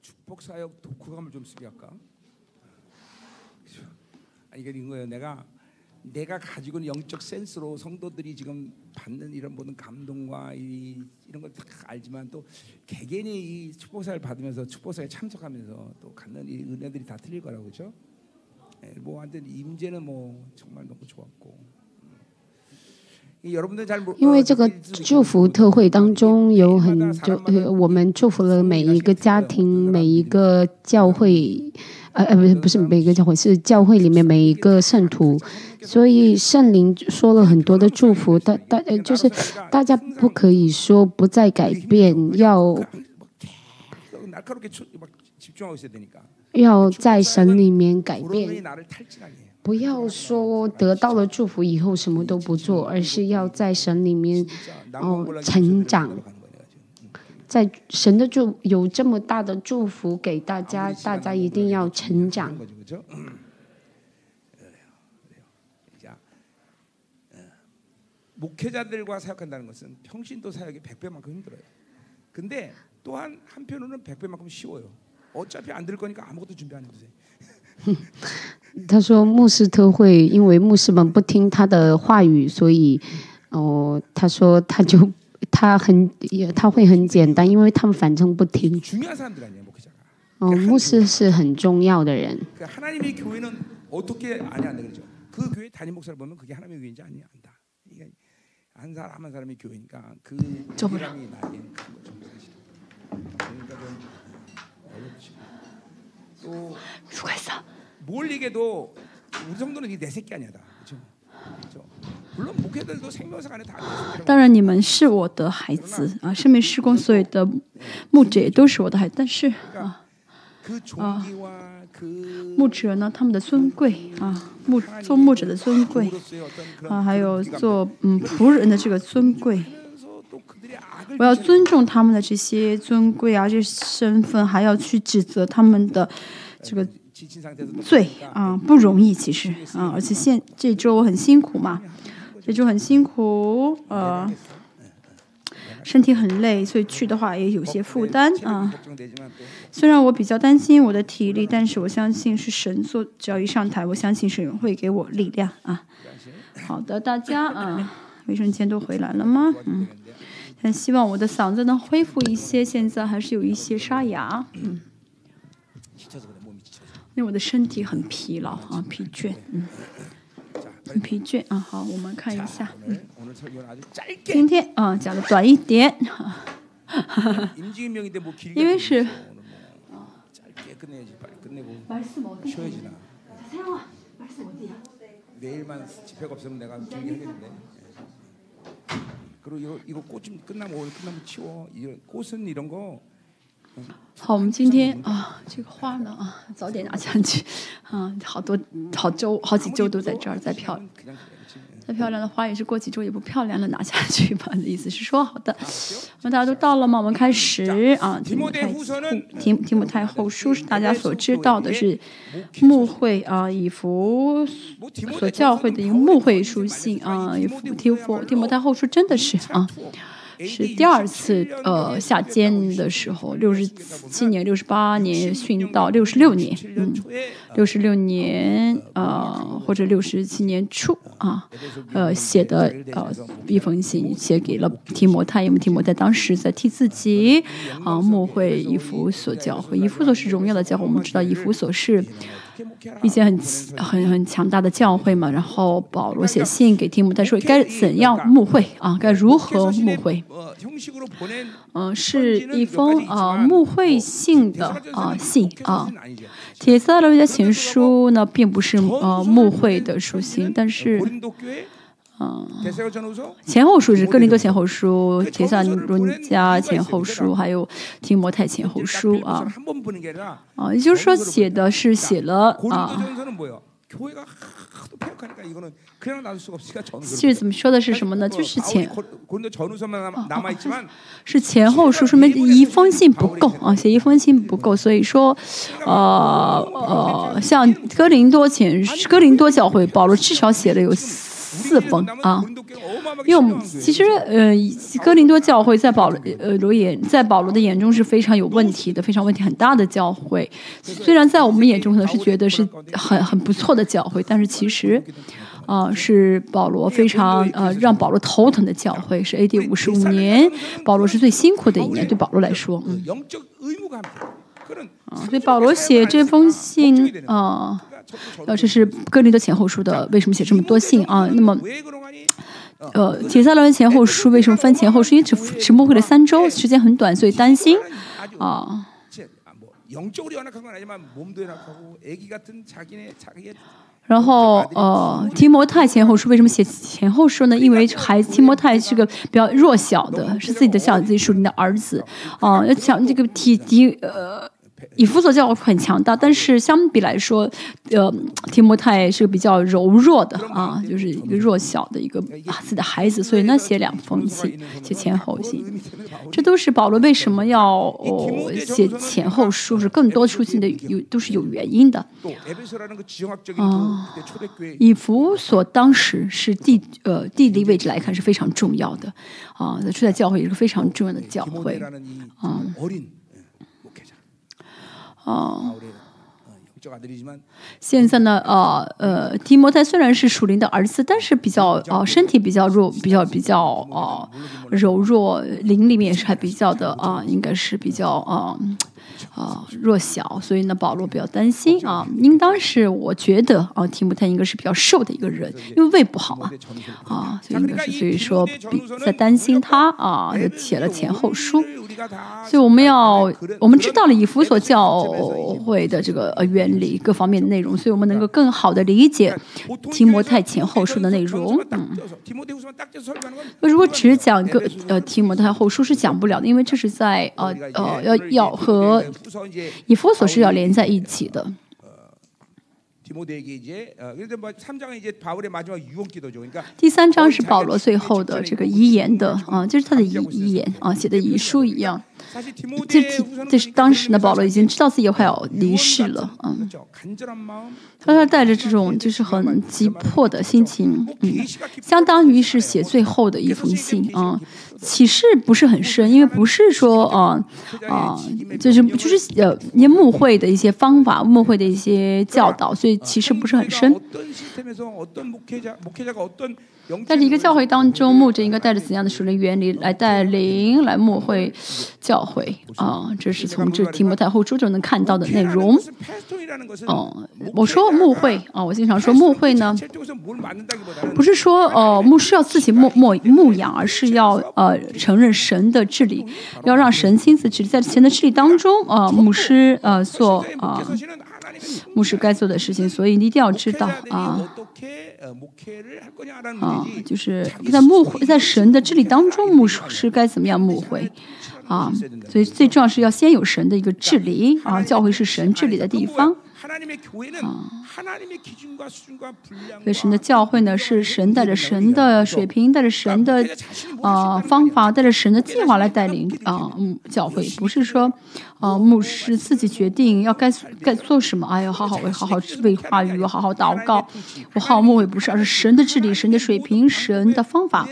축복 사역 독후감을 좀 쓰게 할까? 그죠? 아니 이게 거예요. 내가 내가 가지고 있는 영적 센스로 성도들이 지금 받는 이런 모든 감동과 이, 이런 걸 다 알지만 또 개개인이 이 축복사를 받으면서 축복사에 참석하면서 또 갖는 이 은혜들이 다 틀릴 거라고 그렇죠? 예, 뭐 완전 임재는 뭐 정말 너무 좋았고 因为这个祝福特会当中有很多、呃，我们祝福了每一个家庭、每一个教会，呃呃，不是不是每一个教会，是教会里面每一个圣徒。所以圣灵说了很多的祝福，大大、呃、就是大家不可以说不再改变，要要在神里面改变。不要说得到了祝福以后什么都不做，而是要在神里面哦成长。在神的祝有这么大的祝福给大家，大家一定要成长。근데또한한편으로는백배만큼쉬워 요. 어차피안거니까아무것도준비안해도 돼. 他说牧师特会因为牧师们不听他的话语所以哦他说他就 他很他会很简单因为他们反正不听。哦牧师是很重要的人。그 하나님의 교회는 어떻게 아냐 안 그러죠? 그 교회 담임 목사를 보면 그게 하나님의 교회인지 아니 안다. 이게 한 사람 한 사람의 교회니까 그 사람이 나에게는 큰 거죠, 사실. 그러니까 좀 어렵지. 또 不快撒。 뭘 얘기해도 우리 성도는 이게 내 새끼 아니야 다. 그렇죠? 그렇죠? 물론 목회들도 생명사 안에 다 내 새끼라고 当然，你们是我的孩子啊，生命施工所有的牧者也都是我的孩子。但是啊， 그 종기와 그 牧者呢，他们的尊贵啊，牧做牧者的尊贵 교로서의 어떤 그런 啊，还有 우리가 做嗯仆人的这个尊贵， 我要尊重他们的这些尊贵啊，这些身份，还要去指责他们的这个罪啊，不容易，其实啊，而且现这周我很辛苦嘛，这周很辛苦，呃，身体很累，所以去的话也有些负担啊。虽然我比较担心我的体力，但是我相信是神做，只要一上台，我相信神会给我力量啊。好的，大家啊，卫生间都回来了吗？嗯。很希望我的嗓子能恢复一些现在还是有一些沙哑。嗯因为我的身体很疲劳啊疲倦嗯疲倦啊好我们看一下今天啊讲的短一点。因为是 오늘 뭐 짧게 끝내야지 빨리 끝내고 쉬어야지 나 내일만 집회가 없으면 내가 길게 하겠는데 예. 그리고 이거 이거 꽃 좀 끝나면 오늘 끝나면 치워 이런 꽃은 이런 거 好，我们今天啊，这个花呢啊，早点拿下去啊，好多好周好几周都在这儿，再漂 그냥 그래 그렇지 예. 再漂亮的花也是过几周也不漂亮了，拿下去吧。意思是说，好的，那大家都到了吗？我们开始啊。提姆太提提姆太后书是大家所知道的是牧会啊，以弗所教会的一个牧会书信啊，以弗提弗提姆太后书真的是啊。是第二次呃下监的时候，六十七年、六十八年训到六十六年，嗯，六十六年呃或者六十七年初啊，呃写的呃一封信写给了提摩太，因为提摩太当时在替自己啊牧会以弗所教会，以弗所是荣耀的教会，我们知道以弗所是。一些很很很强大的教会嘛然后保罗写信给提姆他说该怎样募会啊该如何募会嗯是一封啊募会信的啊信啊铁色留家情书呢并不是呃募会的书信但是嗯前后书是哥林多前后书、铁萨罗加前后书，还有提摩太前后书啊。啊，也就是说写的是写了啊。是怎么说的是什么呢？就是前，是前后书，说明一封信不够啊，写一封信不够，所以说，呃呃，像哥林多前，哥林多教会，保罗至少写了有。封啊。因为我们其实呃，哥林多教会在保罗呃罗眼在保罗的眼中是非常有问题的，非常问题很大的教会。虽然在我们眼中可能是觉得是很很不错的教会，但是其实啊是保罗非常呃让保罗头疼的教会。是 A.D. 五十五年，保罗是最辛苦的一年，对保罗来说，嗯。啊，所以保罗写这封信啊，呃，这是哥林多前后书的，为什么写这么多信啊？那么。呃，铁萨罗尼前后书为什么分前后书？因为只只默会了三周，时间很短，所以担心啊。然后呃，提摩太前后书为什么写前后书呢？因为孩子提摩太是个比较弱小的，是自己的小自己属灵的儿子啊，要讲这个体积呃。以弗所教会很强大，但是相比来说，呃，提摩太是个比较柔弱的啊，就是一个弱小的一个啊自己的孩子，所以呢，写两封信，写前后信，这都是保罗为什么要哦写前后书，是更多书信的有都是有原因的啊。以弗所当时是地呃地理位置来看是非常重要的啊，在初代教会也是非常重要的教会啊。哦，现在呢，呃呃，提摩太虽然是属灵的儿子，但是比较哦，身体比较弱，比较比较哦柔弱，灵里面也是还比较的啊，应该是比较啊。啊，弱小，所以呢，保罗比较担心啊。应当是我觉得啊，提姆太应该是比较瘦的一个人，因为胃不好嘛，啊，所以应该是所以说比在担心他啊，就写了前后书。所以我们要我们知道了以弗所教会的这个呃原理各方面的内容，所以我们能够更好的理解提摩太前后书的内容。嗯，那如果只讲个呃提摩太后书是讲不了的，因为这是在呃呃要要和以弗所是要连在一起的。第三章是保罗最后的这个遗言的啊，就是他的遗遗言啊，写的遗书一样。这这是当时呢，保罗已经知道自己快要离世了，嗯，他带着这种就是很急迫的心情，嗯，相当于是写最后的一封信啊。启示不是很深，因为不是说啊啊，就是就是呃，一些牧会的一些方法，牧会的一些教导，所以其实不是很深。但是一个教会当中，牧者应该带着怎样的属灵原理来带领、来牧会教会啊？这是从这提摩太后书中能看到的内容。哦，我说牧会啊，我经常说牧会呢，不是说呃牧师要自己牧牧牧养，而是要呃承认神的治理，要让神亲自治理，在神的治理当中啊，牧师呃做啊。牧师该做的事情，所以你一定要知道啊啊，就是在牧会，在神的治理当中，牧师该怎么样牧会啊？所以最重要是要先有神的一个治理啊，教会是神治理的地方。啊，所以神的教会呢，是神带着神的水平，带着神的啊方法，带着神的计划来带领啊嗯教会，不是说啊牧师自己决定要该该做什么，哎呦好好为好好为话语，我好好祷告，我好牧会不是，而是神的治理，神的水平，神的方法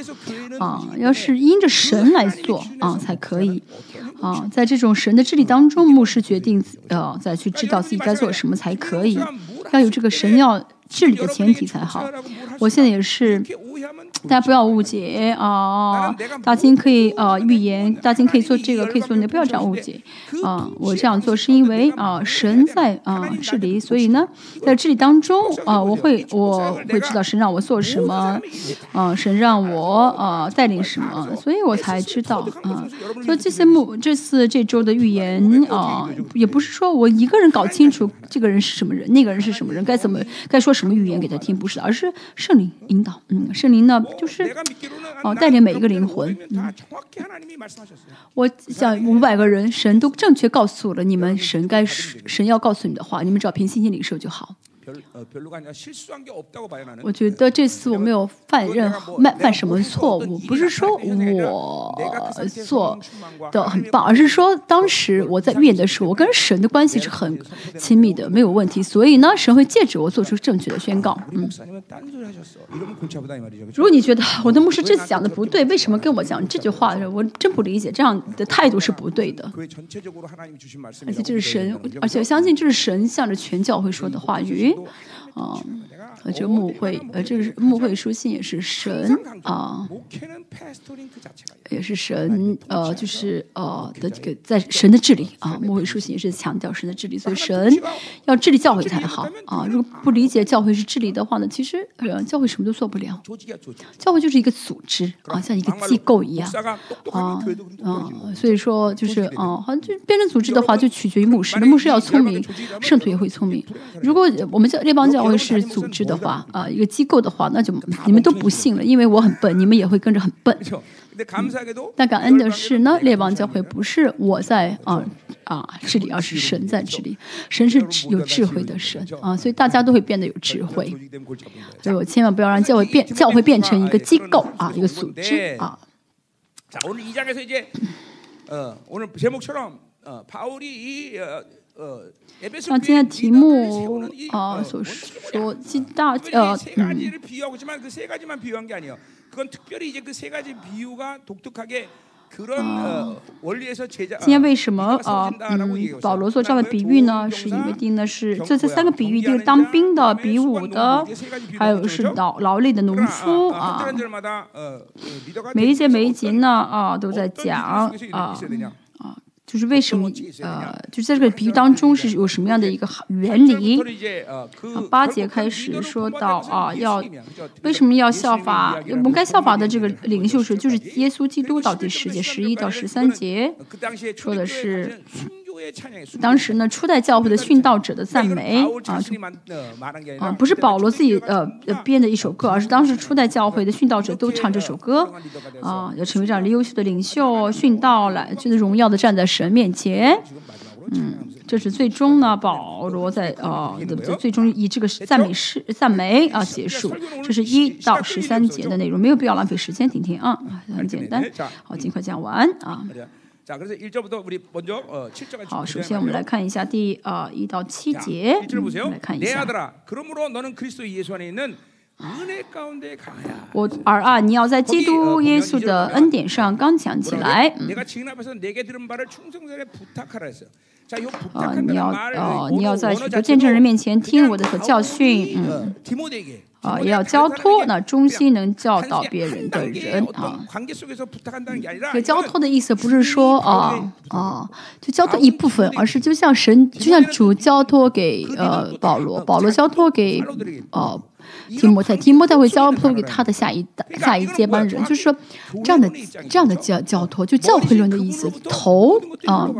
啊，要是因着神来做啊才可以。啊，在这种神的治理当中，牧师决定呃再去知道自己该做什么才可以，要有这个神要治理的前提才好。我现在也是。大家不要误解啊！大金可以呃预言，大金可以做这个，可以做那，不要这样误解啊！我这样做是因为啊，神在啊治理，所以呢，在治理当中啊，我会我会知道神让我做什么啊，神让我啊带领什么，所以我才知道啊。所以这些目这次这周的预言啊，也不是说我一个人搞清楚这个人是什么人，那个人是什么人，该怎么该说什么预言给他听，不是，而是圣灵引导，嗯，圣灵呢。就是哦，带领每一个灵魂。嗯，我想五百个人，神都正确告诉了你们，神该神要告诉你的话，你们只要凭信心领受就好。我觉得这次我没有犯任犯犯什么错误，不是说我做的很棒，而是说当时我在预言的时候，我跟神的关系是很亲密的，没有问题。所以呢，神会借着我做出正确的宣告。嗯，如果你觉得我的牧师这次讲的不对，为什么跟我讲这句话的时候，我真不理解，这样的态度是不对的。而且这是神，而且相信这是神向着全教会说的话语。 맞. 啊，而且牧会，呃，这是牧会书信也是神啊，也是神，呃，就是呃的这个在神的治理啊，牧会书信也是强调神的治理，所以神要治理教会才好啊。如果不理解教会是治理的话呢，其实呃，教会什么都做不了，教会就是一个组织啊，像一个机构一样啊啊，所以说就是啊，好像就变成组织的话，就取决于牧师，牧师要聪明，圣徒也会聪明。如果我们教列邦教。会是组织的话啊一个机构的话那就你们都不信了因为我很笨你们也会跟着很笨。那感恩的是呢列王教会不是我在啊啊治理而是神在治理神是有智慧的神啊所以大家都会变得有智慧。所以我千万不要让教会变教会变成一个机构啊一个组织啊。像今天题目啊，所说呃嗯。今天为什么啊嗯保罗做这样的比喻呢？是因为定的呢？是这这三个比喻就是当兵的、比武的，还有是劳劳累的农夫啊。每一节每一节呢啊都在讲啊。就是为什么呃就是在这个比喻当中是有什么样的一个原理八节开始说到啊要为什么要效法我们该效法的这个领袖是就是耶稣基督到第十节十一到十三节说的是当时呢，初代教会的殉道者的赞美啊，啊不是保罗自己呃编的一首歌，而是当时初代教会的殉道者都唱这首歌啊，要成为这样的优秀的领袖，殉道了，就是荣耀的站在神面前。嗯，这是最终呢，保罗在啊，对不对？最终以这个赞美诗赞美啊结束。这是一到十三节的内容，没有必要浪费时间，听听啊，很简单，好，尽快讲完啊。 자, 그래서 1절부터 우리 먼저 어, 7절까지 好，首先我们来看一下第呃一到七节， 1절 嗯 보세요. 来看一 내 下。 아들아, 그러므로 너는 그리스도 예수 안에 있는 은혜 가운데 강하야. 我儿啊，你要在基督耶稣的恩典上刚强起来。 뭐라고? 내가 증인 앞에서 내게 들은 바를 충성스레 부탁하라 했어요. 啊，你要啊，你要在许多见证人面前听我的所教训，嗯，啊，也要交托那忠心能教导别人的人啊。这交托的意思不是说啊啊，就交托一部分，而是就像神就像主交托给呃保罗，保罗交托给哦提摩太，提摩太会交托给他的下一代下一接班人，就是说这样的这样的教教托，就教会论的意思，头啊。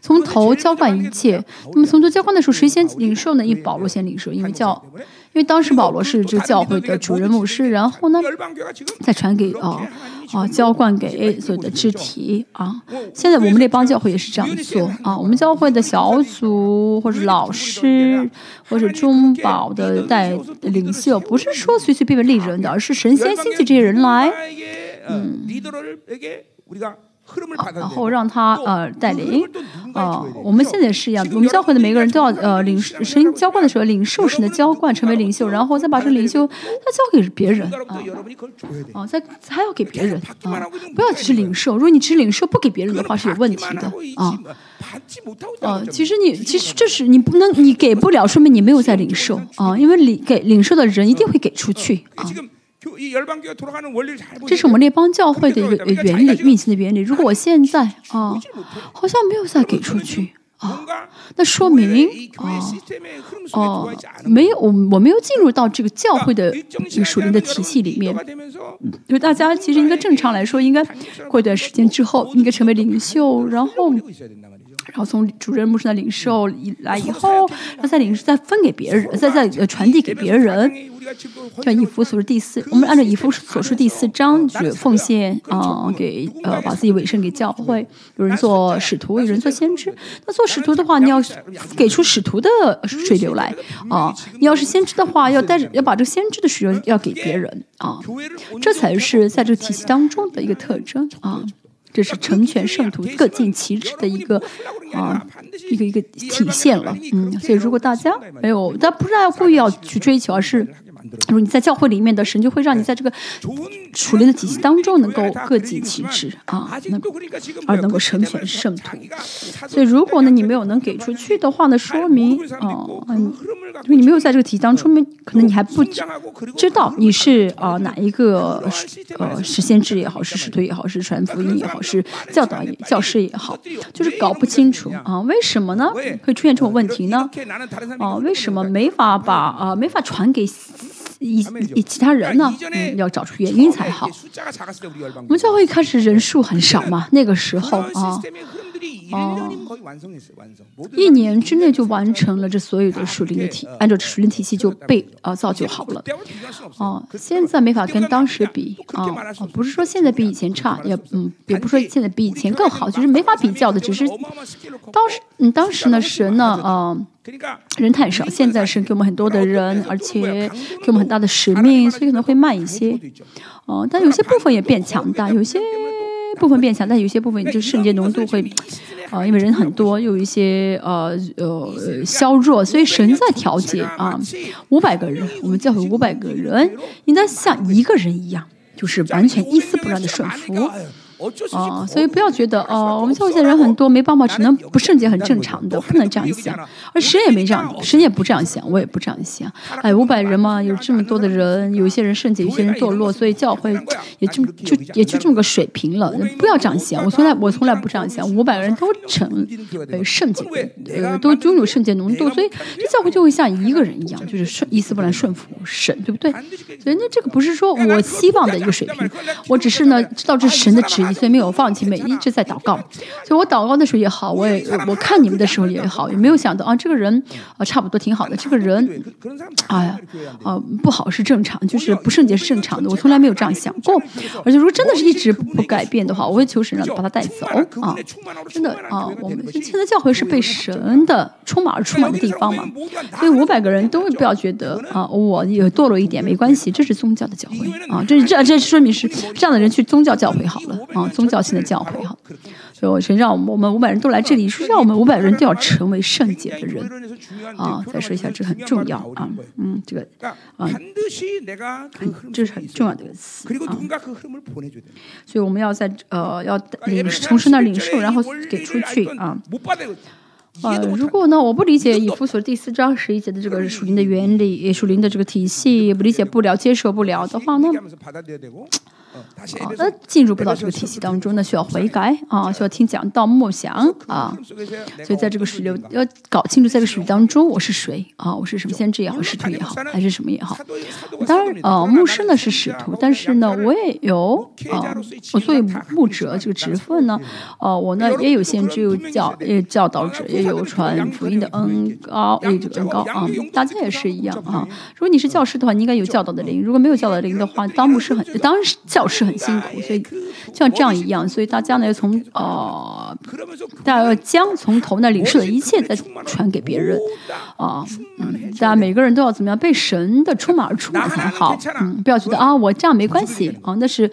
从头浇灌一切那么从头浇灌的时候谁先领受呢？一保罗先领受因为教因为当时保罗是这个教会的主任牧师然后呢再传给啊啊浇灌给所有的肢体啊现在我们那帮教会也是这样做啊我们教会的小组或者老师或者中保的带领袖不是说随随便便立人的而是神仙兴起这些人来嗯。然后让他呃带领，啊，我们现在是一样，我们教会的每个人都要呃领神浇灌的时候，领受神的浇灌，成为领袖，然后再把这个领袖再交给别人啊，啊，再还要给别人啊，不要只是领受，如果你只领受不给别人的话是有问题的啊，啊，其实你其实这是你不能你给不了，说明你没有在领受啊，因为领给领受的人一定会给出去。啊这是我们列邦教会的一个原理运行的原理。如果我现在啊，好像没有再给出去啊，那说明啊，哦，没有，我没有进入到这个教会的这个属灵的体系里面。因为大家其实应该正常来说，应该过一段时间之后，应该成为领袖，然后。然后从主任牧师的领受来以后，他再领受，再分给别人，再再传递给别人。像以弗所书第四，我们按照以弗所书第四章去奉献啊，给呃，把自己委身给教会。有人做使徒，有人做先知。那做使徒的话，你要给出使徒的水流来啊；你要是先知的话，要带着要把这个先知的水流要给别人啊。这才是在这个体系当中的一个特征啊。这是成全圣徒各尽其职的一个啊，一个一个体现了。嗯，所以如果大家没有，但不是要故意要去追求，而是。如果你在教会里面的神就会让你在这个属灵的体系当中能够各尽其职啊，能而能够成全圣徒。所以如果呢你没有能给出去的话呢，说明啊，因为你没有在这个体系当中，说明可能你还不知道你是啊哪一个呃是先知也好，是使徒也好，是传福音也好，是教导也教师也好，就是搞不清楚啊，为什么呢会出现这种问题呢？啊，为什么没法把啊没法传给？以以其他人呢，嗯，要找出原因才好。我们教会开始人数很少嘛，那个时候啊。哦，一年之内就完成了这所有的属灵的体，按照属灵体系就被啊造就好了。哦，现在没法跟当时比啊，不是说现在比以前差，也嗯，也不说现在比以前更好，就是没法比较的，只是当时嗯当时呢神呢啊人太少，现在是给我们很多的人，而且给我们很大的使命，所以可能会慢一些。哦，但有些部分也变强大，有些。部分变强，但有些部分就圣洁浓度会，啊，因为人很多，有一些呃呃削弱，所以神在调节啊。五百个人，我们教会五百个人，应该像一个人一样，就是完全一丝不乱的顺服。啊，所以不要觉得哦，我们教会现在人很多，没办法，只能不圣洁，很正常的，不能这样想。而神也没这样，神也不这样想，我也不这样想。哎，五百人嘛，有这么多的人，有一些人圣洁，有些人堕落，所以教会也就就也就这么个水平了。不要这样想，我从来我从来不这样想。五百个人都成呃圣洁，呃都拥有圣洁浓度，所以这教会就会像一个人一样，就是顺一丝不乱顺服神，对不对？所以那这个不是说我希望的一个水平，我只是呢知道这是神的旨意。所以没有放弃，每一直在祷告。所以我祷告的时候也好，我也我看你们的时候也好，也没有想到啊，这个人啊差不多挺好的。这个人，哎呀，啊不好是正常，就是不圣洁是正常的。我从来没有这样想过。而且如果真的是一直不改变的话，我会求神让把他带走啊！真的啊，我们现在教会是被神的充满而充满的地方嘛。所以五百个人都不要觉得啊，我也堕落一点没关系，这是宗教的教会啊，这这这说明是这样的人去宗教教会好了。啊，宗教性的教会哈，所以我是让我们五百人都来这里，是让我们五百人都要成为圣洁的人啊。再说一下，这很重要啊，嗯，这个啊，这是很重要的一个词啊。所以我们要在呃要领从神那领受，然后给出去啊。呃，如果呢，我不理解以弗所第四章十一节的这个属灵的原理，属灵的这个体系，不理解不了，接受不了的话呢？啊，那进入不到这个体系当中，呢需要悔改啊，需要听讲道默想啊。所以在这个水流要搞清楚，在这个水当中我是谁啊？我是什么先知也好，使徒也好，还是什么也好。当然，呃，牧师呢是使徒，但是呢，我也有啊，我作为牧者这个职分呢，呃，我呢也有先知，有教，也教导者，也有传福音的恩高，也这个恩高啊。大家也是一样啊。如果你是教师的话，你应该有教导的灵；如果没有教导灵的话，当牧师很当教。是很辛苦，所以像这样一样，所以大家呢从呃，大家要将从头那领受的一切再传给别人啊，嗯，大家每个人都要怎么样被神的充满而充满才好，嗯，不要觉得啊我这样没关系啊，那是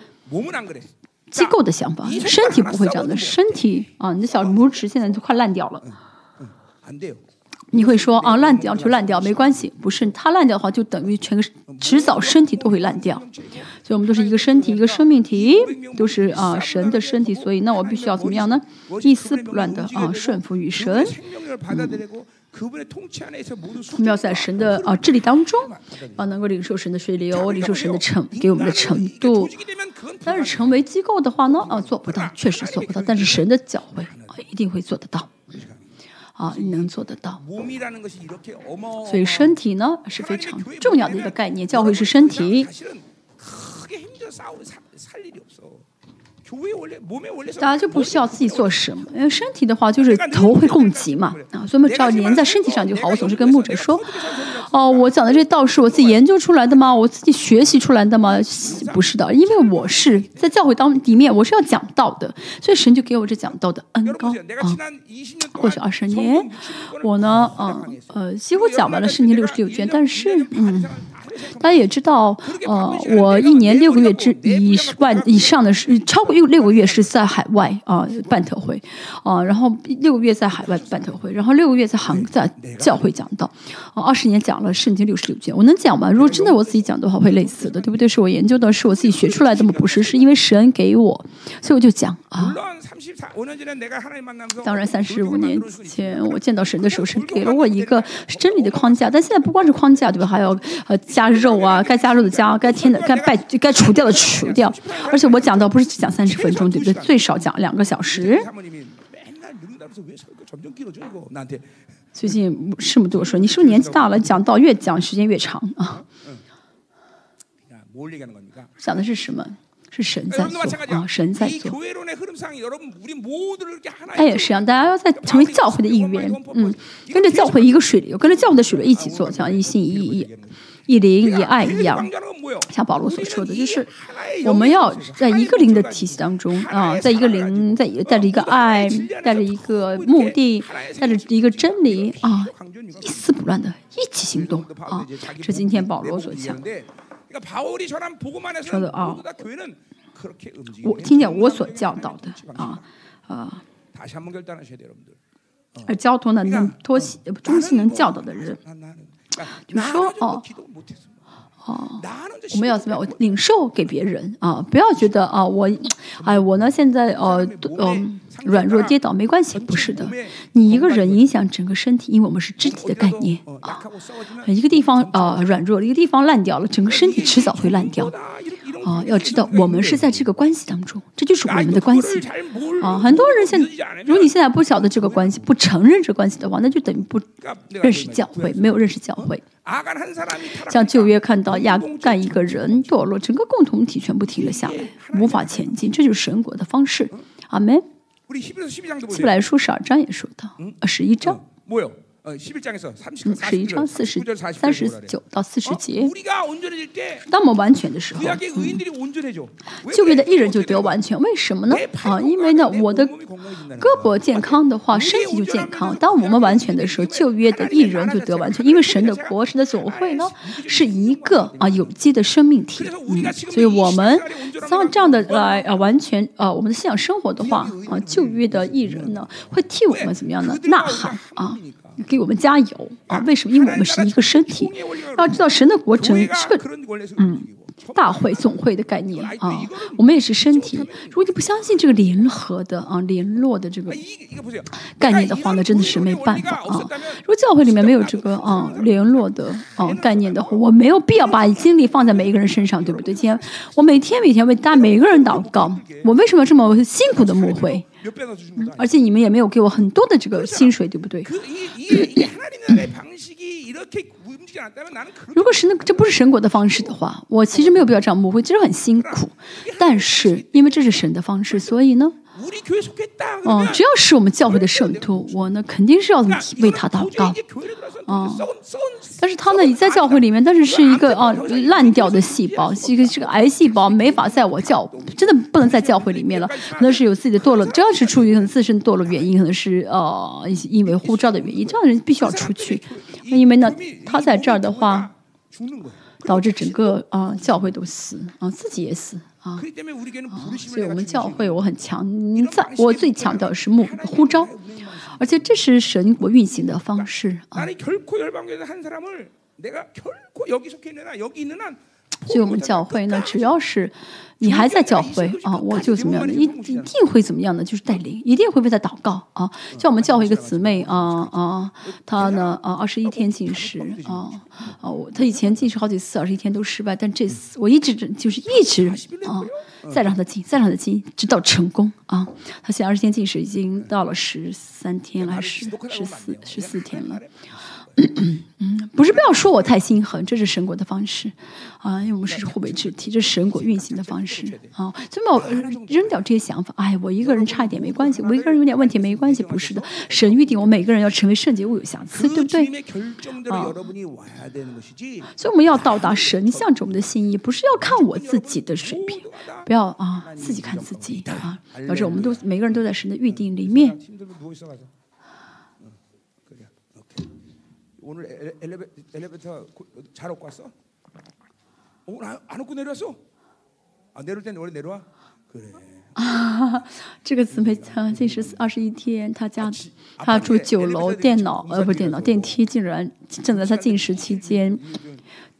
机构的想法，身体不会这样的，身体啊，你的小拇指现在都快烂掉了。你会说啊，烂掉就烂掉，没关系。不是，它烂掉的话，就等于全个迟早身体都会烂掉。所以，我们都是一个身体，一个生命体，都是啊神的身体。所以，那我必须要怎么样呢？一丝不乱的啊顺服于神。我们要在神的啊治理当中啊，能够领受神的水流，领受神的程给我们的程度。但是，成为机构的话呢，啊做不到，确实做不到。但是，神的教会啊一定会做得到。啊，你能做得到。所以身体呢是非常重要的一个概念，教会是身体。大家就不需要自己做什么，因为身体的话就是头会供给嘛啊，所以我们只要粘在身体上就好。我总是跟牧者说，哦，我讲的这道是我自己研究出来的吗？我自己学习出来的吗？不是的，因为我是在教会当里面，我是要讲道的，所以神就给我这讲道的恩高啊。过去二十年，我呢，嗯呃，几乎讲完了圣经六十六卷，但是嗯。大家也知道，呃，我一年六个月之以万以上的是超过六六个月是在海外啊办特会，啊，然后六个月在海外办特会，然后六个月在韩在教会讲道，啊，二十年讲了圣经六十六卷，我能讲吗？如果真的我自己讲的话，会累死的，对不对？是我研究的，是我自己学出来的吗？不是，是因为神给我，所以我就讲啊。当然，三十五年前我见到神的时候，神给了我一个真理的框架，但现在不光是框架，对吧？还要呃加肉啊，该加肉的加，该添的该拜该除掉的除掉。而且我讲到不是只讲三十分钟，对不对？最少讲两个小时。最近师母对我说：“你是不是年纪大了？讲到越讲时间越长啊？”讲的是什么？是神在做啊，神在做。哎，也是一样，大家要在成为教会的一员，嗯，跟着教会一个水流，跟着教会的水流一起做，这样一心一意、一灵一爱一样。像保罗所说的，就是我们要在一个灵的体系当中啊，在一个灵，在带着一个爱，带着一个目的，带着一个真理啊，一丝不乱的一起行动啊。这今天保罗所讲。说的啊，我听见我所教导的啊啊，而交通呢能托起中心能教导的人，就说哦。哦，我们要怎么样？我领受给别人啊！不要觉得啊，我，哎，我呢现在呃嗯软弱跌倒没关系，不是的。你一个人影响整个身体，因为我们是肢体的概念啊。一个地方啊软弱了，一个地方烂掉了，整个身体迟早会烂掉。啊，要知道我们是在这个关系当中，这就是我们的关系。啊，很多人现，如果你现在不晓得这个关系，不承认这关系的话，那就等于不认识教会，没有认识教会。像旧约看到亚干一个人堕落，整个共同体全部停了下来，无法前进，这就是神国的方式。阿门。希伯来书十二章也说到，十一章。十一章四十三十九到四十节，当我们完全的时候，旧约的艺人就得完全。为什么呢？啊，因为呢，我的胳膊健康的话，身体就健康。当我们完全的时候，旧约的艺人就得完全。因为神的国、神的总会呢，是一个啊有机的生命体。嗯，所以我们像这样的来啊，完全啊，我们的信仰生活的话啊，旧约的艺人呢，会替我们怎么样呢？呐喊啊！给我们加油啊！为什么？因为我们是一个身体。要知道，神的国整是个嗯大会总会的概念啊。我们也是身体。如果你不相信这个联合的啊联络的这个 概念的话，那真的是没办法啊。如果教会里面没有这个 啊联络的啊概念的话，我没有必要把精力放在每一个人身上，对不对？今天我每天每天为大家每一个人祷告。我为什么要这么辛苦的牧会？而且你们也没有给我很多的这个薪水，对不对？如果是那这不是神国的方式的话，我其实没有必要这样我会，其实很辛苦。但是因为这是神的方式，所以呢。哦，只要是我们教会的圣徒，我呢肯定是要为他祷告。哦，但是他呢，你在教会里面，但是是一个啊烂掉的细胞，是一个这个癌细胞，没法在我教，真的不能在教会里面了。可能是有自己的堕落，只要是出于可能自身堕落原因，可能是呃因为护照的原因，这样的人必须要出去。因为呢，他在这儿的话，导致整个啊教会都死啊，自己也死。啊，所以我们教会我很强，在我最强调的是目呼召，而且这是神国运行的方式啊。所以我们教会呢，只要是你还在教会啊，我就怎么样的，一一定会怎么样的，就是带领，一定会为他祷告啊。像我们教会一个姊妹啊啊，她呢啊二十一天进食啊啊，我她以前进食好几次，二十一天都失败，但这次我一直就是一直啊，再让她进，再让她进，直到成功啊。她现在二十天进食已经到了十三天还是十四十四天了。不是不要说我太心狠，这是神国的方式啊，因为我们是互为肢体，这是神国运行的方式啊。所以我扔掉这些想法，哎，我一个人差一点没关系，我一个人有点问题没关系，不是的，神预定我每个人要成为圣洁，物有瑕疵，对不对？啊，所以我们要到达神向着我们的心意，不是要看我自己的水平，不要啊自己看自己啊，而是我们都每个人都在神的预定里面。오늘 엘리베, 엘리베이터 잘 얻고 왔어? 오늘 안, 안 얻고 내려왔어? 아 내려올 땐 원래 내려와? 그래. 啊，这个姊妹啊，近十二十一天，她家她住九楼，电脑呃不是电脑电梯竟然正在她进食期间，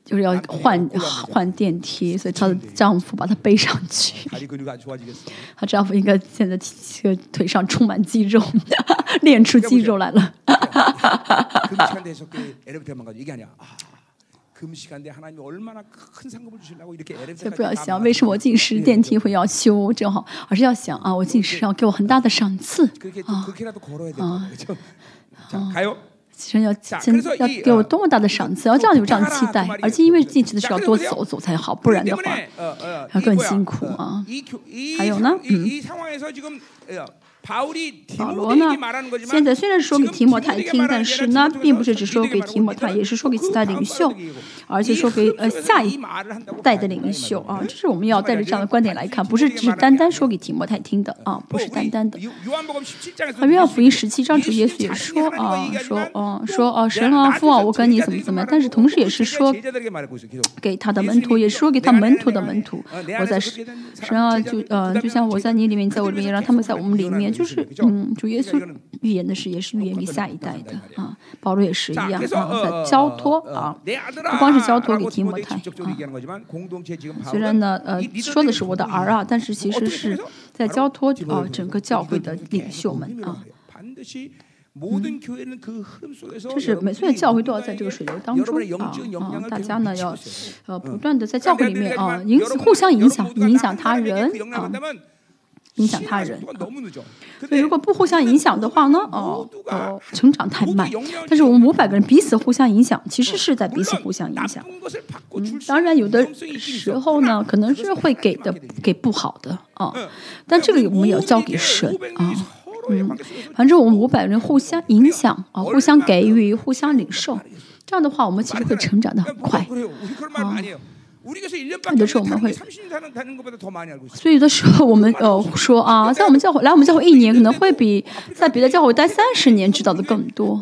就是要换换电梯所以她的丈夫把她背上去。她丈夫应该现在这个腿上充满肌肉练出肌肉来了。不要想为什么我进食电梯会要修正好而是要想啊我进食要给我很大的赏赐啊还有其实要真要给我多么大的赏赐，要这样有这样期待，而且因为进去的时候要多走走才好，不然的话要更辛苦啊！还有呢，嗯。保罗呢？现在虽然说给提摩太听，但是呢，并不是只说给提摩太，也是说给其他领袖，而且说给呃下一代的领袖啊。这是我们要带着这样的观点来看，不是只是单单说给提摩太听的啊，不是单单的。啊，约翰福音十七章主耶稣也说啊，说啊说啊神啊父啊，我跟你怎么怎么样，但是同时也是说给他的门徒，也是说给他门徒的门徒。我在神啊，就呃就像我在你里面，在我里面，让他们在我们里面。就是，嗯，主耶稣预言的事也是预言给下一代的啊。保罗也是一样啊，在交托啊，不光是交托给提摩太啊。虽然呢，呃，说的是我的儿啊，但是其实是在交托啊，整个教会的领袖们啊。就是每所教会都要在这个水流当中啊，啊大家呢要呃不断的在教会里面啊，影互相影响，影响他人啊。影响他人。所以如果不互相影响的话呢哦哦成长太慢。但是我们五百个人彼此互相影响其实是在彼此互相影响。嗯当然有的时候呢可能是会给的给不好的啊但这个我们也要交给神啊嗯反正我们五百人互相影响啊互相给予互相领受这样的话我们其实会成长的很快啊有的时候我们会所以有的时候我们呃 说啊在我们教会来我们教会一年可能会比在别的教会待三十年知道的更多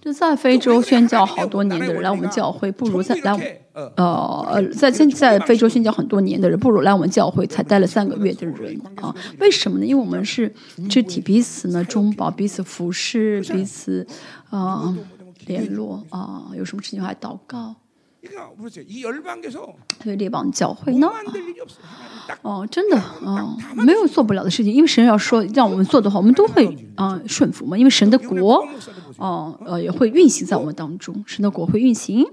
就在非洲宣教好多年的人来我们教会不如在来我呃在现在非洲宣教很多年的人不如来我们教会才待了三个月的人啊。为什么呢？因为我们是肢体彼此呢中保彼此服侍彼此啊。联络啊，有什么事情还祷告。所以列邦教会呢？哦、真的？啊，没有做不了的事情，因为神要说让我们做的话，我们都会啊顺服嘛，因为神的国啊呃也会运行在我们当中，神的国会运行。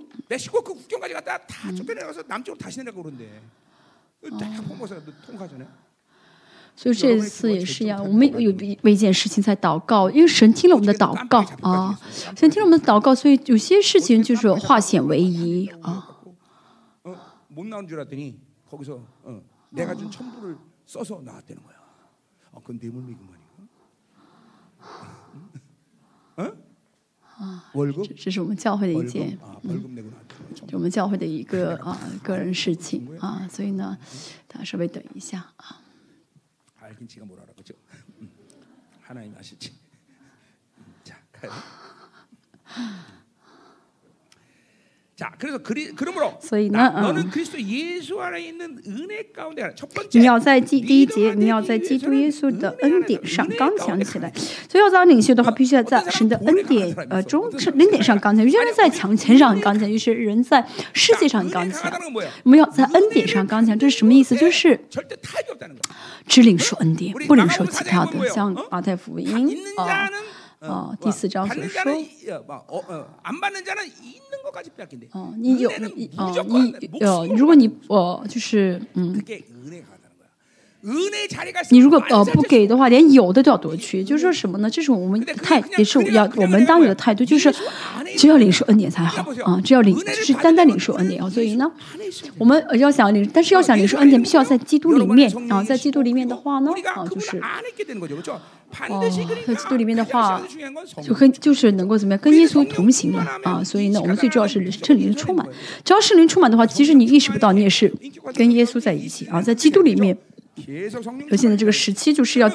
所以这一次也是一样我们有为一件事情在祷告因为神听了我们的祷告啊神听了我们的祷告所以有些事情就是化险为夷啊这是我们教会的一件就我们教会的一个啊个人事情啊所以呢大家稍微等一下啊 알긴 지가 뭘 알아 그죠? 음. 하나님 아시지? 음, 자 가요. 所以呢，嗯，你要在第第一节，你要在基督耶稣的恩典上刚强起来。所以要当领袖的话，必须要在神的恩典呃中，恩典上刚强。有些人，在强权上刚强，有些人在世界上刚强。我们要在恩典上刚强，这是什么意思？就是只领受恩典，不能受其他的，像马太福音啊。哦，第四章所说的。不给，你有你有，如果你呃就是嗯，你如果呃不给的话，连有的都要夺去。就是说什么呢？这是我们太也是要我们当有的态度，就是只要领受恩典才好啊，只要领是单单领受恩典啊。所以呢，我们要想领，但是要想领受恩典，必须要在基督里面啊。在基督里面的话呢，啊就是。哦，在基督里面的话，就跟就是能够怎么样，跟耶稣同行了啊！所以呢，我们最重要是圣灵充满。只要圣灵充满的话，即使你意识不到，你也是跟耶稣在一起啊，在基督里面。而现在这个时期就是要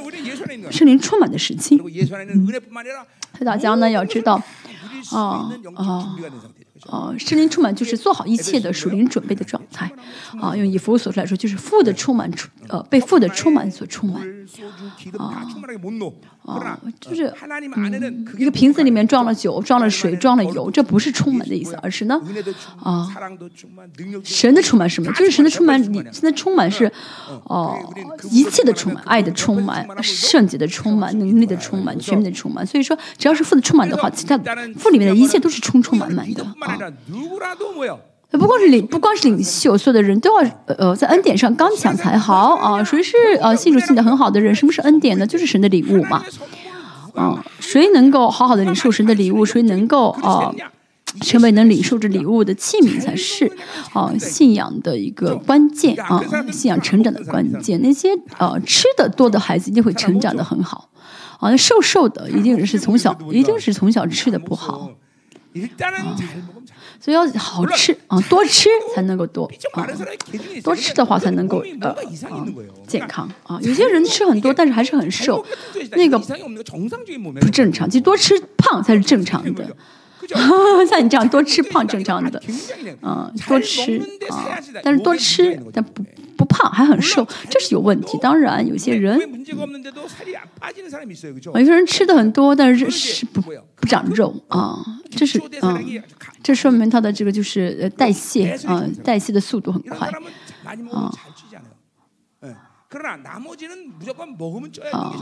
圣灵充满的时期，嗯，所以大家呢要知道，啊啊。呃，圣灵充满就是做好一切的属灵准备的状态，啊，用以弗所说来说，就是父的充满，呃，被父的充满所充满，啊啊，就是嗯，一个瓶子里面装了酒，装了水，装了油，这不是充满的意思，而是呢，啊，神的充满什么？就是神的充满，你现在充满是，哦，一切的充满，爱的充满，圣洁的充满，能力的充满，全面的充满。所以说，只要是父的充满的话，其他父里面的一切都是充充满满的。不光是领，不光是领袖，所有的人都要呃在恩典上刚强才好啊。谁是呃信主信的很好的人？什么是恩典呢？就是神的礼物嘛。啊，谁能够好好的领受神的礼物？谁能够啊成为能领受这礼物的器皿，才是啊信仰的一个关键啊，信仰成长的关键。那些呃吃的多的孩子一定会成长的很好啊，瘦瘦的一定是从小一定是从小吃的不好。所以要好吃啊，多吃 才能够多啊，多吃的话才能够呃健康啊。有些人吃很多，但是还是很瘦，那个不正常。其实多吃胖才是正常的。像你这样多吃胖正常的，嗯，多吃啊，但是多吃但不不胖还很瘦，这是有问题。当然有些人，有些人吃的很多，但是是不不长肉啊，这是嗯，这说明他的这个就是呃代谢啊，代谢的速度很快啊。啊，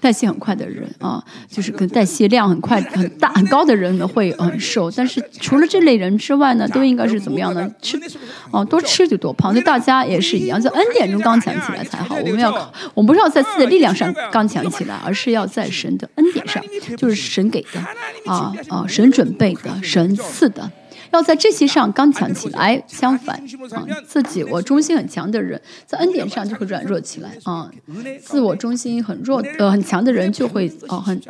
代谢很快的人啊，就是跟代谢量很快、很大、很高的人呢会很瘦。但是除了这类人之外呢，都应该是怎么样呢？吃，哦，多吃就多胖。所以大家也是一样，在恩典中刚强起来才好。我们要，我们不是要在自己的力量上刚强起来，而是要在神的恩典上，就是神给的啊啊，神准备的，神赐的。要在这些上刚强起来，相反啊，自己我中心很强的人，在恩典上就会软弱起来啊。自我中心很弱呃很强的人就会啊很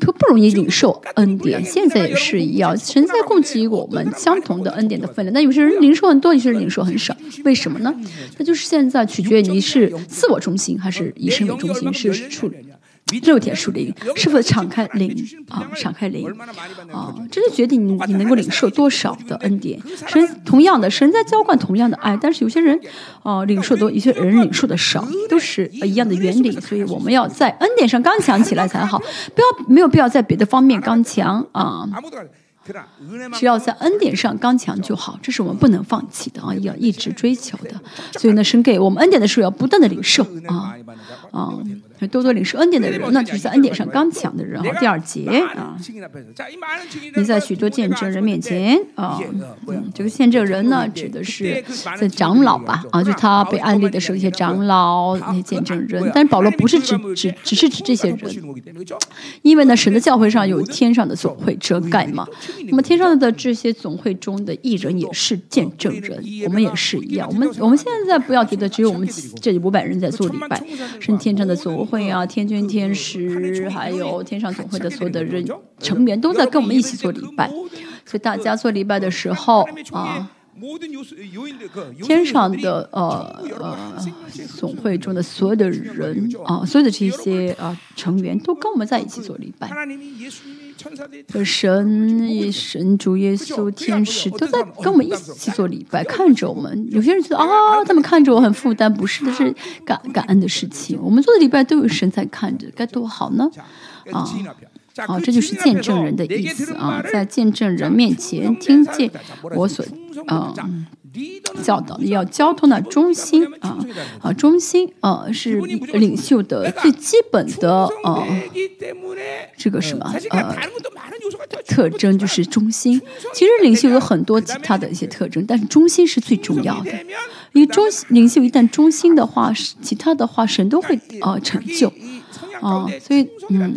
不不容易领受恩典。现在也是一样，神在供给我们相同的恩典的分量。那有些人领受很多，有些人领受很少，为什么呢？那就是现在取决于你是自我中心还是以神为中心，是处。肉体属灵，是否敞开灵啊？敞开灵啊！这就决定你你能够领受多少的恩典。神同样的，神在浇灌同样的爱，但是有些人啊领受多，有些人领受的少，都是一样的原理。所以我们要在恩典上刚强起来才好，不要没有必要在别的方面刚强啊。只要在恩典上刚强就好，这是我们不能放弃的啊，要一直追求的。所以呢，神给我们恩典的时候，要不断的领受啊啊。多多领受恩典的人，那就是在恩典上刚强的人。好，第二节啊，你在许多见证人面前啊，嗯，这个见证人呢，指的是在长老吧？啊，就他被安利的时候，一些长老、那些见证人。但是保罗不是指指，只是指这些人，因为呢，神的教会上有天上的总会遮盖嘛。那么天上的这些总会中的艺人也是见证人，我们也是一样。我们我们现在不要觉得只有我们这里五百人在做礼拜，是天上的总。会啊，天君、天使，还有天上总会的所有的人成员都在跟我们一起做礼拜，所以大家做礼拜的时候啊，天上的呃呃总会中的所有的人啊，所有的这些啊成员都跟我们在一起做礼拜。神、神主耶稣、天使都在跟我们一起做礼拜，看着我们。有些人觉得啊，他们看着我很负担，不是的，是感感恩的事情。我们做的礼拜都有神在看着，该多好呢！啊啊，这就是见证人的意思啊，在见证人面前听见我所啊。教导要交通的中心啊啊中心啊是领袖的最基本的啊这个什么呃特征就是中心。其实领袖有很多其他的一些特征，但是中心是最重要的。因为中领袖一旦中心的话，其他的话神都会呃成就啊。所以嗯，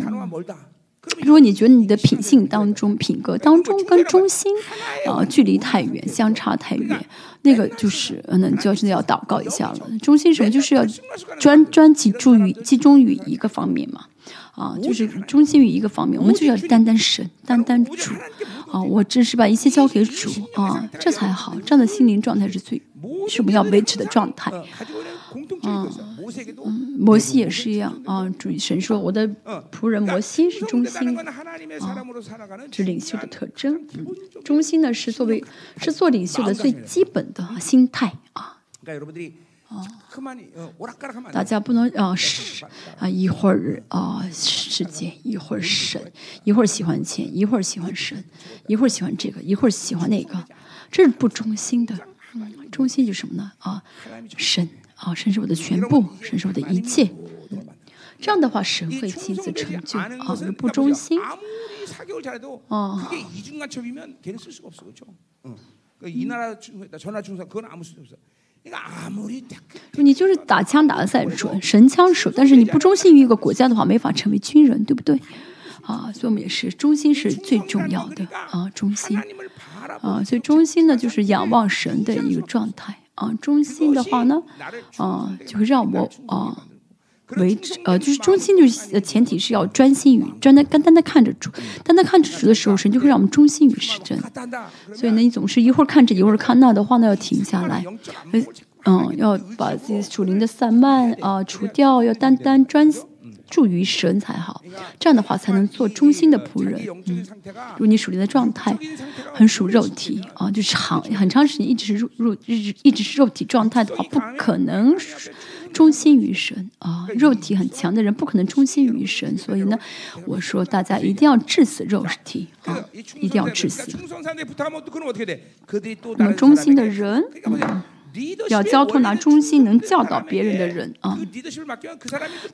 如果你觉得你的品性当中、品格当中跟中心啊距离太远、相差太远，那个就是那你就真的要祷告一下了。中心什么？就是要专专集注于集中于一个方面嘛。啊，就是中心于一个方面，我们就要单单神，单单主，啊，我只是把一切交给主，啊，这才好，这样的心灵状态是最是我们要维持的状态。嗯，摩西也是一样，啊，主神说我的仆人摩西是中心，啊，是领袖的特征。中心呢是作为是做领袖的最基本的心态啊。啊，大家不能啊是啊一会儿啊世界，一会儿神，一会儿喜欢钱，一会儿喜欢神，一会儿喜欢这个，一会儿喜欢那个，这是不中心的。中心就是什么呢？啊，神啊，甚至我的全部，甚至我的一切。这样的话，神会亲自成就啊。不忠心啊。你就是打枪打的再准，神枪手，但是你不忠心于一个国家的话，没法成为军人，对不对？啊，所以我们也是忠心是最重要的啊，忠心啊，所以忠心呢就是仰望神的一个状态啊，中心的话呢，啊，就会让我啊。为呃，就是中心，就是前提是要专心于专单单单的看着主，单单看着主的时候，神就会让我们中心于神。所以呢，你总是一会儿看这，一会儿看那的话呢，要停下来，嗯，要把自己属灵的散漫啊除掉，要单单专心注于神才好。这样的话才能做忠心的仆人。嗯，如果你属灵的状态很属肉体啊，就长很长时间一直是入入一直一直是肉体状态的话，不可能。忠心于神啊，肉体很强的人不可能忠心于神，所以呢，我说大家一定要致死肉体啊，一定要致死。那么忠心的人。要交托拿忠心能教导别人的人啊，